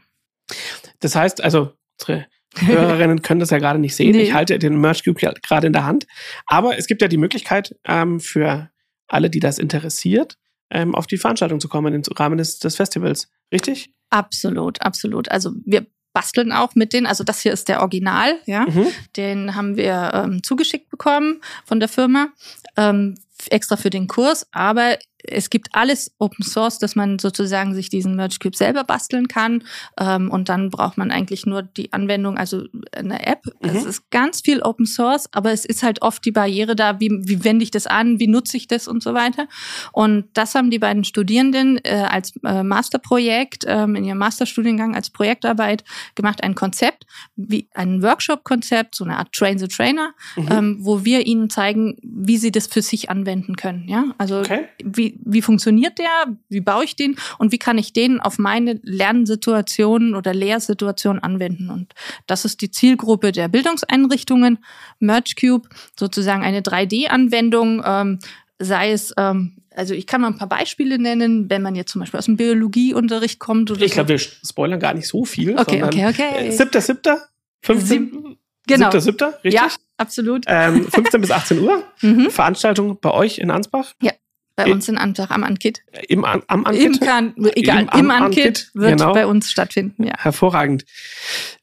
Das heißt, also unsere Hörerinnen können das ja gerade nicht sehen. Nee. Ich halte den Merge Cube gerade in der Hand, aber es gibt ja die Möglichkeit ähm, für alle, die das interessiert, ähm, auf die Veranstaltung zu kommen im Rahmen des, des Festivals. Richtig?
Absolut, absolut. Also wir basteln auch mit denen. Also das hier ist der Original, ja. Mhm. Den haben wir ähm, zugeschickt bekommen von der Firma. Ähm, extra für den Kurs, aber es gibt alles Open Source, dass man sozusagen sich diesen Merge Cube selber basteln kann. Ähm, und dann braucht man eigentlich nur die Anwendung, also eine App. Mhm. Es ist ganz viel Open Source, aber es ist halt oft die Barriere da, wie, wie wende ich das an, wie nutze ich das und so weiter. Und das haben die beiden Studierenden äh, als äh, Masterprojekt ähm, in ihrem Masterstudiengang als Projektarbeit gemacht, ein Konzept, wie ein Workshop-Konzept, so eine Art Train the Trainer, mhm. ähm, wo wir ihnen zeigen, wie sie das für sich anwenden können. Ja, also okay. wie wie, funktioniert der, wie baue ich den und wie kann ich den auf meine Lernsituationen oder Lehrsituationen anwenden. Und das ist die Zielgruppe der Bildungseinrichtungen. MergeCube, sozusagen eine 3D-Anwendung, ähm, sei es ähm, also ich kann mal ein paar Beispiele nennen, wenn man jetzt zum Beispiel aus dem Biologieunterricht kommt. Oder
ich glaube, wir spoilern gar nicht so viel.
Okay, okay, okay.
Siebter, siebter, 15.
Genau.
Siebter, siebter, richtig?
Ja, absolut.
Ähm, 15 bis 18 Uhr. <laughs> Mhm. Veranstaltung bei euch in Ansbach.
Ja. Bei uns in Ansbach am Ankit.
Im, am Ankit?
Im kan, egal, im, im Ankit wird genau. bei uns stattfinden, ja.
Hervorragend.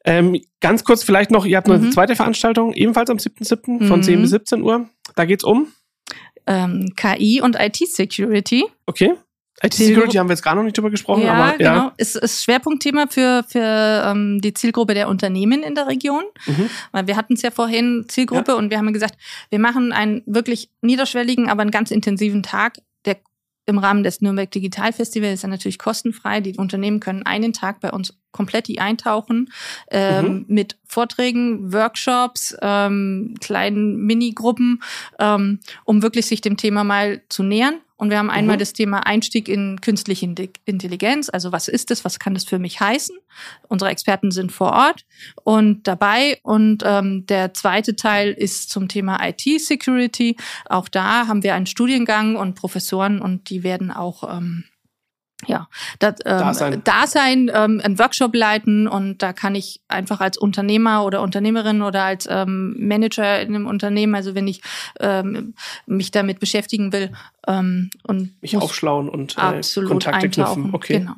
Ähm, ganz kurz vielleicht noch, ihr habt eine mhm. zweite Veranstaltung, ebenfalls am 7.7. von mhm. 10 bis 17 Uhr. Da geht's um?
Ähm, KI und IT-Security.
Okay. IT-Security haben wir jetzt gar noch nicht drüber gesprochen, ja, aber ja. genau.
Ist, ist Schwerpunktthema für, für ähm, die Zielgruppe der Unternehmen in der Region. Mhm. Weil wir hatten es ja vorhin Zielgruppe ja. und wir haben gesagt, wir machen einen wirklich niederschwelligen, aber einen ganz intensiven Tag, der im Rahmen des Nürnberg Digital Festivals ist ja natürlich kostenfrei. Die Unternehmen können einen Tag bei uns komplett eintauchen ähm, mhm. mit Vorträgen, Workshops, ähm, kleinen Minigruppen, ähm, um wirklich sich dem Thema mal zu nähern und wir haben einmal mhm. das Thema Einstieg in künstliche Intelligenz. Also was ist das? Was kann das für mich heißen? Unsere Experten sind vor Ort und dabei. Und ähm, der zweite Teil ist zum Thema IT-Security. Auch da haben wir einen Studiengang und Professoren und die werden auch ähm, ja, das, ähm,
Dasein.
Dasein ähm, einen Workshop leiten und da kann ich einfach als Unternehmer oder Unternehmerin oder als ähm, Manager in einem Unternehmen, also wenn ich ähm, mich damit beschäftigen will ähm, und
Mich aufschlauen und äh, Kontakte
eintauchen.
knüpfen. Okay.
Genau.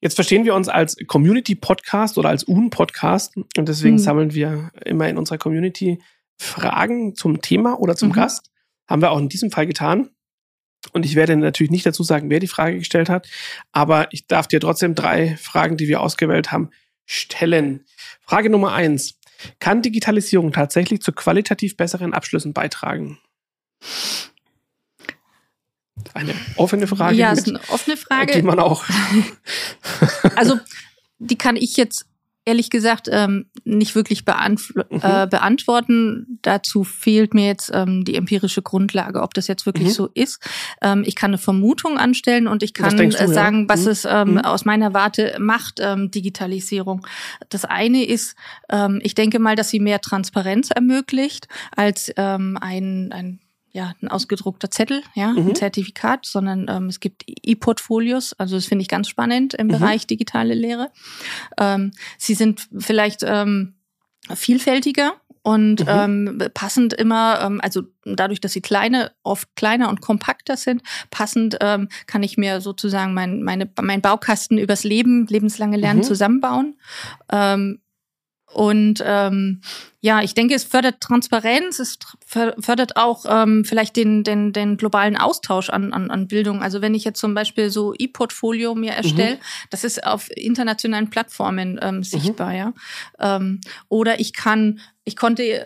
Jetzt verstehen wir uns als Community-Podcast oder als UN-Podcast und deswegen
Mhm.
sammeln wir immer in unserer Community Fragen zum Thema oder zum
Mhm.
Gast. Haben wir auch in diesem Fall getan. Und ich werde natürlich nicht dazu sagen, wer die Frage gestellt hat, aber ich darf dir trotzdem drei Fragen, die wir ausgewählt haben, stellen. Frage Nummer eins. Kann Digitalisierung tatsächlich zu qualitativ besseren Abschlüssen beitragen? Eine offene Frage,
ja,
mit,
ist eine offene
die
Frage.
man auch. <laughs>
Also die kann ich jetzt ehrlich gesagt ähm, nicht wirklich
Mhm.
äh, beantworten. Dazu fehlt mir jetzt ähm, die empirische Grundlage, ob das jetzt wirklich
Mhm.
so ist. Ähm, ich kann eine Vermutung anstellen und ich kann
du,
äh,
ja?
sagen, was
Mhm.
es ähm,
Mhm.
aus meiner Warte macht, ähm, Digitalisierung. Das eine ist, ähm, ich denke mal, dass sie mehr Transparenz ermöglicht als ähm, ein, ein ja, ein ausgedruckter Zettel, ja,
Mhm.
ein Zertifikat, sondern ähm, es gibt E-Portfolios. Also das finde ich ganz spannend im
Mhm.
Bereich digitale Lehre. Ähm, sie sind vielleicht ähm, vielfältiger und
Mhm.
ähm, passend immer, ähm, also dadurch, dass sie kleine, oft kleiner und kompakter sind, passend ähm, kann ich mir sozusagen mein, meine, mein Baukasten übers Leben, lebenslange Lernen
Mhm.
zusammenbauen. Ähm, und ähm, ja, ich denke, es fördert Transparenz, es fördert auch ähm, vielleicht den, den, den globalen Austausch an, an, an Bildung. Also wenn ich jetzt zum Beispiel so E-Portfolio mir erstelle, das ist auf internationalen Plattformen ähm, sichtbar, ja. Ähm, oder ich kann, ich konnte äh,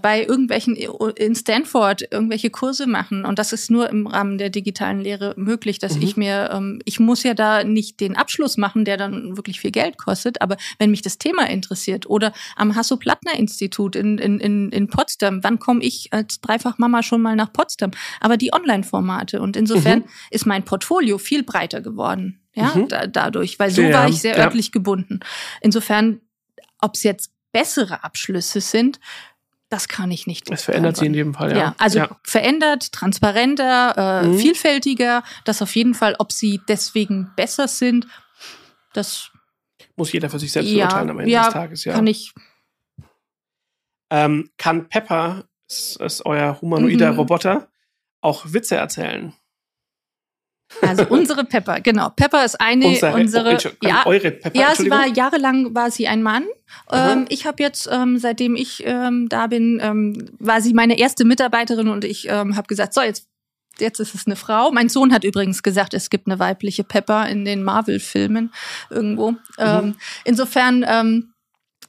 bei irgendwelchen in Stanford irgendwelche Kurse machen und das ist nur im Rahmen der digitalen Lehre möglich, dass
Mhm.
ich mir, ähm, ich muss ja da nicht den Abschluss machen, der dann wirklich viel Geld kostet, aber wenn mich das Thema interessiert oder am Hasso-Plattner-Institut in, in, in, in Potsdam, wann komme ich als Dreifachmama schon mal nach Potsdam? Aber die Online-Formate und insofern
Mhm.
ist mein Portfolio viel breiter geworden, ja,
Mhm.
da, dadurch, weil so
Ja,
war ich sehr
ja.
örtlich gebunden. Insofern, ob es jetzt bessere Abschlüsse sind, das kann ich nicht.
Es verändert sich in jedem Fall, ja.
Ja, also
ja.
verändert, transparenter, äh,
Mhm.
vielfältiger, das auf jeden Fall, ob sie deswegen besser sind, das
muss jeder für sich selbst
ja,
beurteilen am Ende
ja,
des Tages, ja.
kann ich.
Ähm, kann Pepper, das ist euer humanoider
Mhm.
Roboter, auch Witze erzählen?
Also unsere Pepper, genau. Pepper ist eine
Unsere,
unsere.
oh, Entschuldigung,
ja,
eure Pepper,
ja, sie war jahrelang war sie ein Mann. Ähm, ich habe jetzt, ähm, seitdem ich ähm, da bin, ähm, war sie meine erste Mitarbeiterin und ich ähm, habe gesagt, so jetzt jetzt ist es eine Frau. Mein Sohn hat übrigens gesagt, es gibt eine weibliche Pepper in den Marvel-Filmen irgendwo.
Mhm.
Ähm, insofern ähm,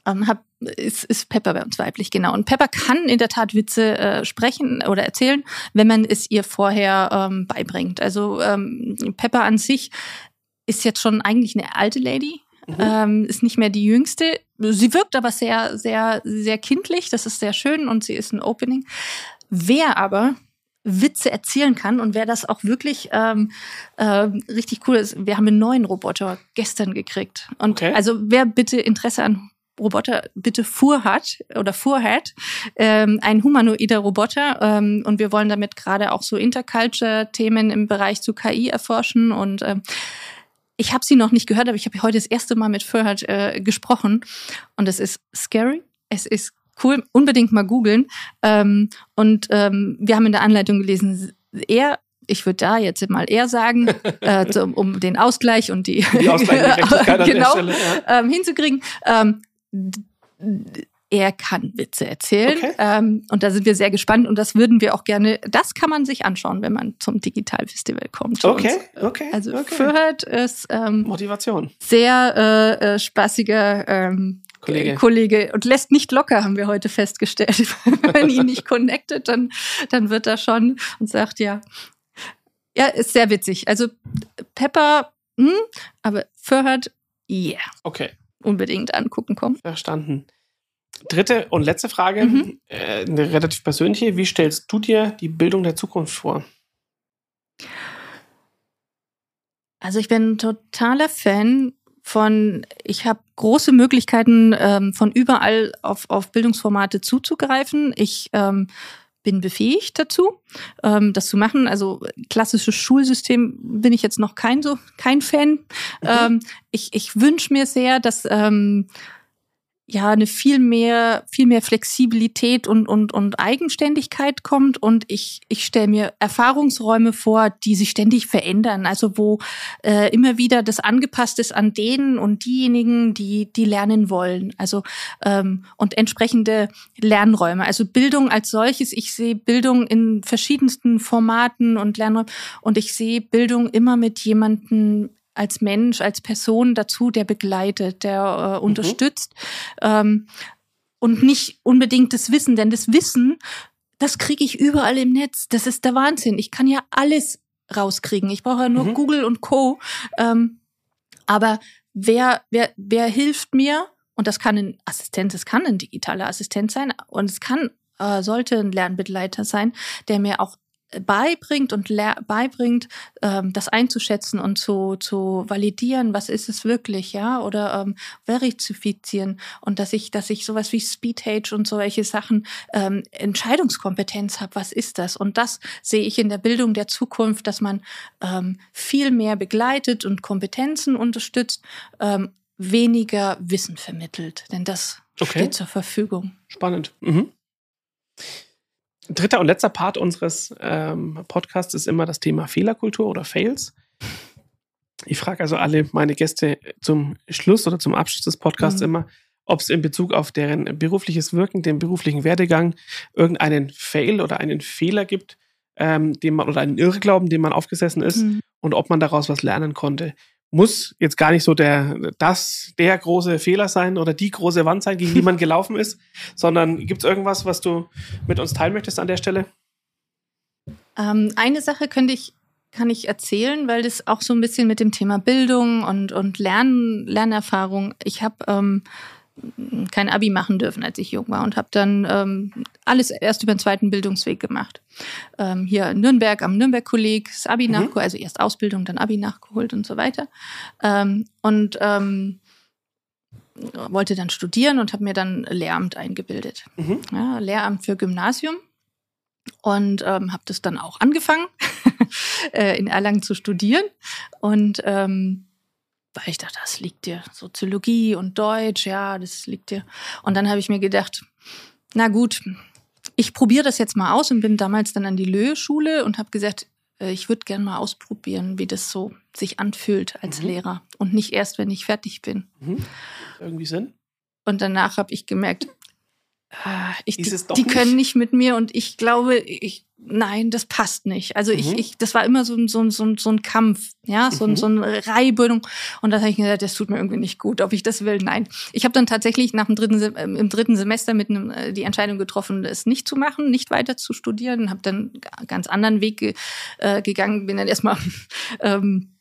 ähm, hab, ist, ist Pepper bei uns weiblich, genau. Und Pepper kann in der Tat Witze äh, sprechen oder erzählen, wenn man es ihr vorher ähm, beibringt. Also ähm, Pepper an sich ist jetzt schon eigentlich eine alte Lady,
Mhm.
ähm, ist nicht mehr die jüngste. Sie wirkt aber sehr, sehr, sehr kindlich. Das ist sehr schön und sie ist ein Opening. Wer aber Witze erzählen kann und wer das auch wirklich ähm, ähm, richtig cool ist. Wir haben einen neuen Roboter gestern gekriegt. Und
Okay.
also wer bitte Interesse an Roboter bitte Fuhr hat oder Fuhr hat, ähm, ein humanoider Roboter ähm, und wir wollen damit gerade auch so Interculture-Themen im Bereich zu KI erforschen und ähm, ich habe sie noch nicht gehört, aber ich habe heute das erste Mal mit Furhat äh, gesprochen und es ist scary, es ist cool, unbedingt mal googeln. Ähm, und ähm, wir haben in der Anleitung gelesen, er ich würde da jetzt mal eher sagen, <laughs> äh, zum, um den Ausgleich und die,
Die <laughs>
genau,
ja.
ähm, hinzukriegen. Ähm, er kann Witze erzählen
Okay.
ähm, und da sind wir sehr gespannt und das würden wir auch gerne, das kann man sich anschauen, wenn man zum Digitalfestival kommt.
Okay,
uns.
okay.
Also
okay.
Fürhört ist ähm,
Motivation.
sehr äh, äh, spaßiger ähm,
Kollege.
Kollege und lässt nicht locker, haben wir heute festgestellt. <laughs> Wenn man ihn nicht connectet, dann, dann wird er schon und sagt, ja. Ja, ist sehr witzig. Also Pepper, hm, aber Furhat, yeah,
Okay,
unbedingt angucken kommen.
verstanden. Dritte und letzte Frage,
Mhm.
äh, eine relativ persönliche. Wie stellst du dir die Bildung der Zukunft vor?
Also ich bin ein totaler Fan von, ich habe große Möglichkeiten, ähm, von überall auf, auf Bildungsformate zuzugreifen. Ich ähm, bin befähigt dazu, ähm, das zu machen. Also klassisches Schulsystem bin ich jetzt noch kein so kein Fan. Mhm. Ähm, ich ich wünsche mir sehr, dass ähm, ja eine viel mehr viel mehr Flexibilität und und und Eigenständigkeit kommt. Und ich ich stelle mir Erfahrungsräume vor, die sich ständig verändern, also wo äh, immer wieder das angepasst ist an denen und diejenigen, die die lernen wollen, also ähm, und entsprechende Lernräume, also Bildung als solches. Ich sehe Bildung in verschiedensten Formaten und Lernräumen. Und ich sehe Bildung immer mit jemanden als Mensch, als Person dazu, der begleitet, der äh, mhm. unterstützt ähm, und nicht unbedingt das Wissen, denn das Wissen, das kriege ich überall im Netz. Das ist der Wahnsinn. Ich kann ja alles rauskriegen. Ich brauche ja nur mhm. Google und Co. Ähm, aber wer, wer, wer hilft mir? Und das kann ein Assistent, es kann ein digitaler Assistent sein und es kann äh, sollte ein Lernbegleiter sein, der mir auch beibringt und beibringt, ähm, das einzuschätzen und zu, zu validieren, was ist es wirklich, ja, oder ähm, verifizieren und dass ich, dass ich sowas wie Speedhage und solche Sachen ähm, Entscheidungskompetenz habe, was ist das? Und das sehe ich in der Bildung der Zukunft, dass man ähm, viel mehr begleitet und Kompetenzen unterstützt, ähm, weniger Wissen vermittelt, denn das okay. steht zur Verfügung.
Spannend. Mhm dritter und letzter Part unseres ähm, Podcasts ist immer das Thema Fehlerkultur oder Fails. Ich frage also alle meine Gäste zum Schluss oder zum Abschluss des Podcasts mhm. immer, ob es in Bezug auf deren berufliches Wirken, den beruflichen Werdegang irgendeinen Fail oder einen Fehler gibt, ähm, den man oder einen Irrglauben, den man aufgesessen ist mhm. und ob man daraus was lernen konnte muss jetzt gar nicht so der, das, der große Fehler sein oder die große Wand sein, gegen die man <laughs> gelaufen ist, sondern gibt es irgendwas, was du mit uns teilen möchtest an der Stelle?
Ähm, eine Sache könnte ich, kann ich erzählen, weil das auch so ein bisschen mit dem Thema Bildung und, und Lern, Lernerfahrung. Ich habe ähm, kein Abi machen dürfen, als ich jung war und habe dann ähm, alles erst über den zweiten Bildungsweg gemacht. Ähm, hier in Nürnberg am Nürnberg-Kolleg, das Abi mhm. nachgeholt, also erst Ausbildung, dann Abi nachgeholt und so weiter. Ähm, und ähm, wollte dann studieren und habe mir dann Lehramt eingebildet. Mhm. Ja, Lehramt für Gymnasium und ähm, habe das dann auch angefangen <laughs> äh, in Erlangen zu studieren und ähm, weil ich dachte, das liegt dir. Soziologie und Deutsch, ja, das liegt dir. Und dann habe ich mir gedacht, na gut, ich probiere das jetzt mal aus und bin damals dann an die Löhe-Schule und habe gesagt, äh, ich würde gerne mal ausprobieren, wie das so sich anfühlt als mhm. Lehrer und nicht erst, wenn ich fertig bin.
Mhm. Irgendwie Sinn?
Und danach habe ich gemerkt, Ah, ich, die, die können nicht mit mir und ich glaube, ich, nein, das passt nicht. Also mhm. ich, ich, das war immer so, ein so, so, so ein Kampf, ja, so, mhm. so eine Reibildung. Und da habe ich gesagt, das tut mir irgendwie nicht gut, ob ich das will. Nein. Ich habe dann tatsächlich nach dem dritten, ähm, im dritten Semester mit einem, äh, die Entscheidung getroffen, es nicht zu machen, nicht weiter zu studieren. Habe dann einen ganz anderen Weg ge, äh, gegangen, bin dann erstmal <laughs> ähm,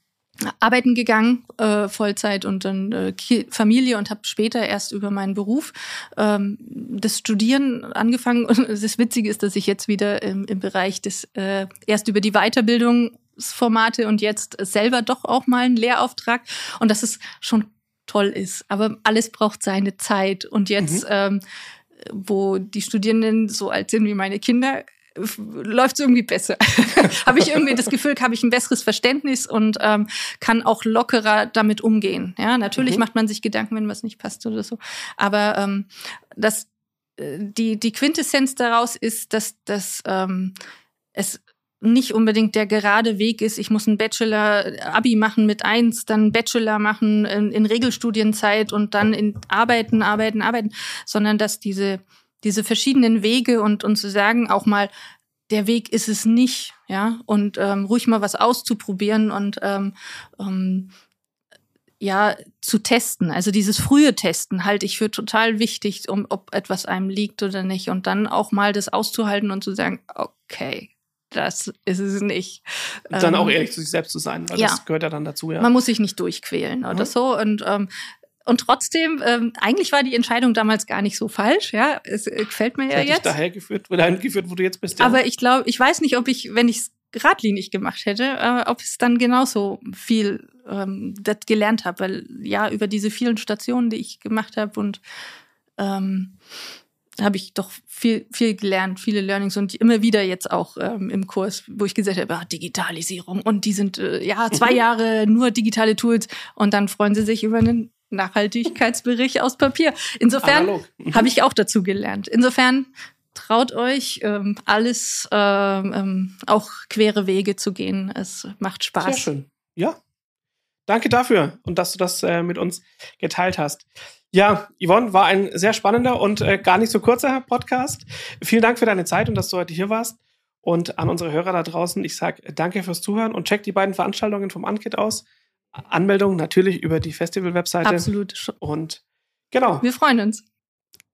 arbeiten gegangen, äh, Vollzeit und dann äh, Familie und habe später erst über meinen Beruf ähm, das Studieren angefangen. <laughs> Und das Witzige ist, dass ich jetzt wieder im, im Bereich des äh, erst über die Weiterbildungsformate und jetzt selber doch auch mal einen Lehrauftrag und dass es schon toll ist. Aber alles braucht seine Zeit und jetzt mhm. ähm, wo die Studierenden so alt sind wie meine Kinder, läuft es irgendwie besser. <laughs> habe ich irgendwie das Gefühl, habe ich ein besseres Verständnis und ähm, kann auch lockerer damit umgehen. Ja, natürlich mhm. macht man sich Gedanken, wenn was nicht passt oder so. Aber ähm, das, äh, die, die Quintessenz daraus ist, dass, dass ähm, es nicht unbedingt der gerade Weg ist, ich muss ein Bachelor-Abi machen mit eins, dann Bachelor machen in, in Regelstudienzeit und dann in Arbeiten, Arbeiten, Arbeiten, sondern dass diese diese verschiedenen Wege und, und zu sagen auch mal, der Weg ist es nicht, ja, und ähm, ruhig mal was auszuprobieren und ähm, ähm, ja, zu testen. Also dieses frühe Testen halte ich für total wichtig, um ob etwas einem liegt oder nicht. Und dann auch mal das auszuhalten und zu sagen, okay, das ist es nicht.
Und dann auch ähm, ehrlich zu sich selbst zu sein, weil ja. das gehört ja dann dazu, ja.
Man muss sich nicht durchquälen oder mhm. so. Und ähm, und trotzdem, ähm, eigentlich war die Entscheidung damals gar nicht so falsch. Ja, es äh, gefällt mir ja
jetzt. Dich daher geführt, dahin geführt, wo du jetzt bist.
Ja. Aber ich glaube, ich weiß nicht, ob ich, wenn ich es geradlinig gemacht hätte, äh, ob es dann genauso viel ähm, das gelernt habe, weil ja über diese vielen Stationen, die ich gemacht habe und ähm, habe ich doch viel, viel gelernt, viele Learnings und immer wieder jetzt auch ähm, im Kurs, wo ich gesagt habe, ah, Digitalisierung und die sind äh, ja zwei. <laughs> Jahre nur digitale Tools und dann freuen sie sich über einen Nachhaltigkeitsbericht aus Papier. Insofern mhm. habe ich auch dazu gelernt. Insofern traut euch, ähm, alles ähm, ähm, auch quere Wege zu gehen. Es macht Spaß. Sehr
schön. Ja. Danke dafür und dass du das äh, mit uns geteilt hast. Ja, Yvonne, war ein sehr spannender und äh, gar nicht so kurzer Podcast. Vielen Dank für deine Zeit und dass du heute hier warst. Und an unsere Hörer da draußen, ich sage danke fürs Zuhören und check die beiden Veranstaltungen vom Ankit aus. Anmeldung natürlich über die Festival-Webseite.
Absolut.
Und genau.
Wir freuen uns.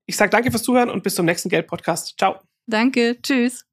Ich sage danke fürs Zuhören und bis zum nächsten Geld-Podcast. Ciao.
Danke. Tschüss.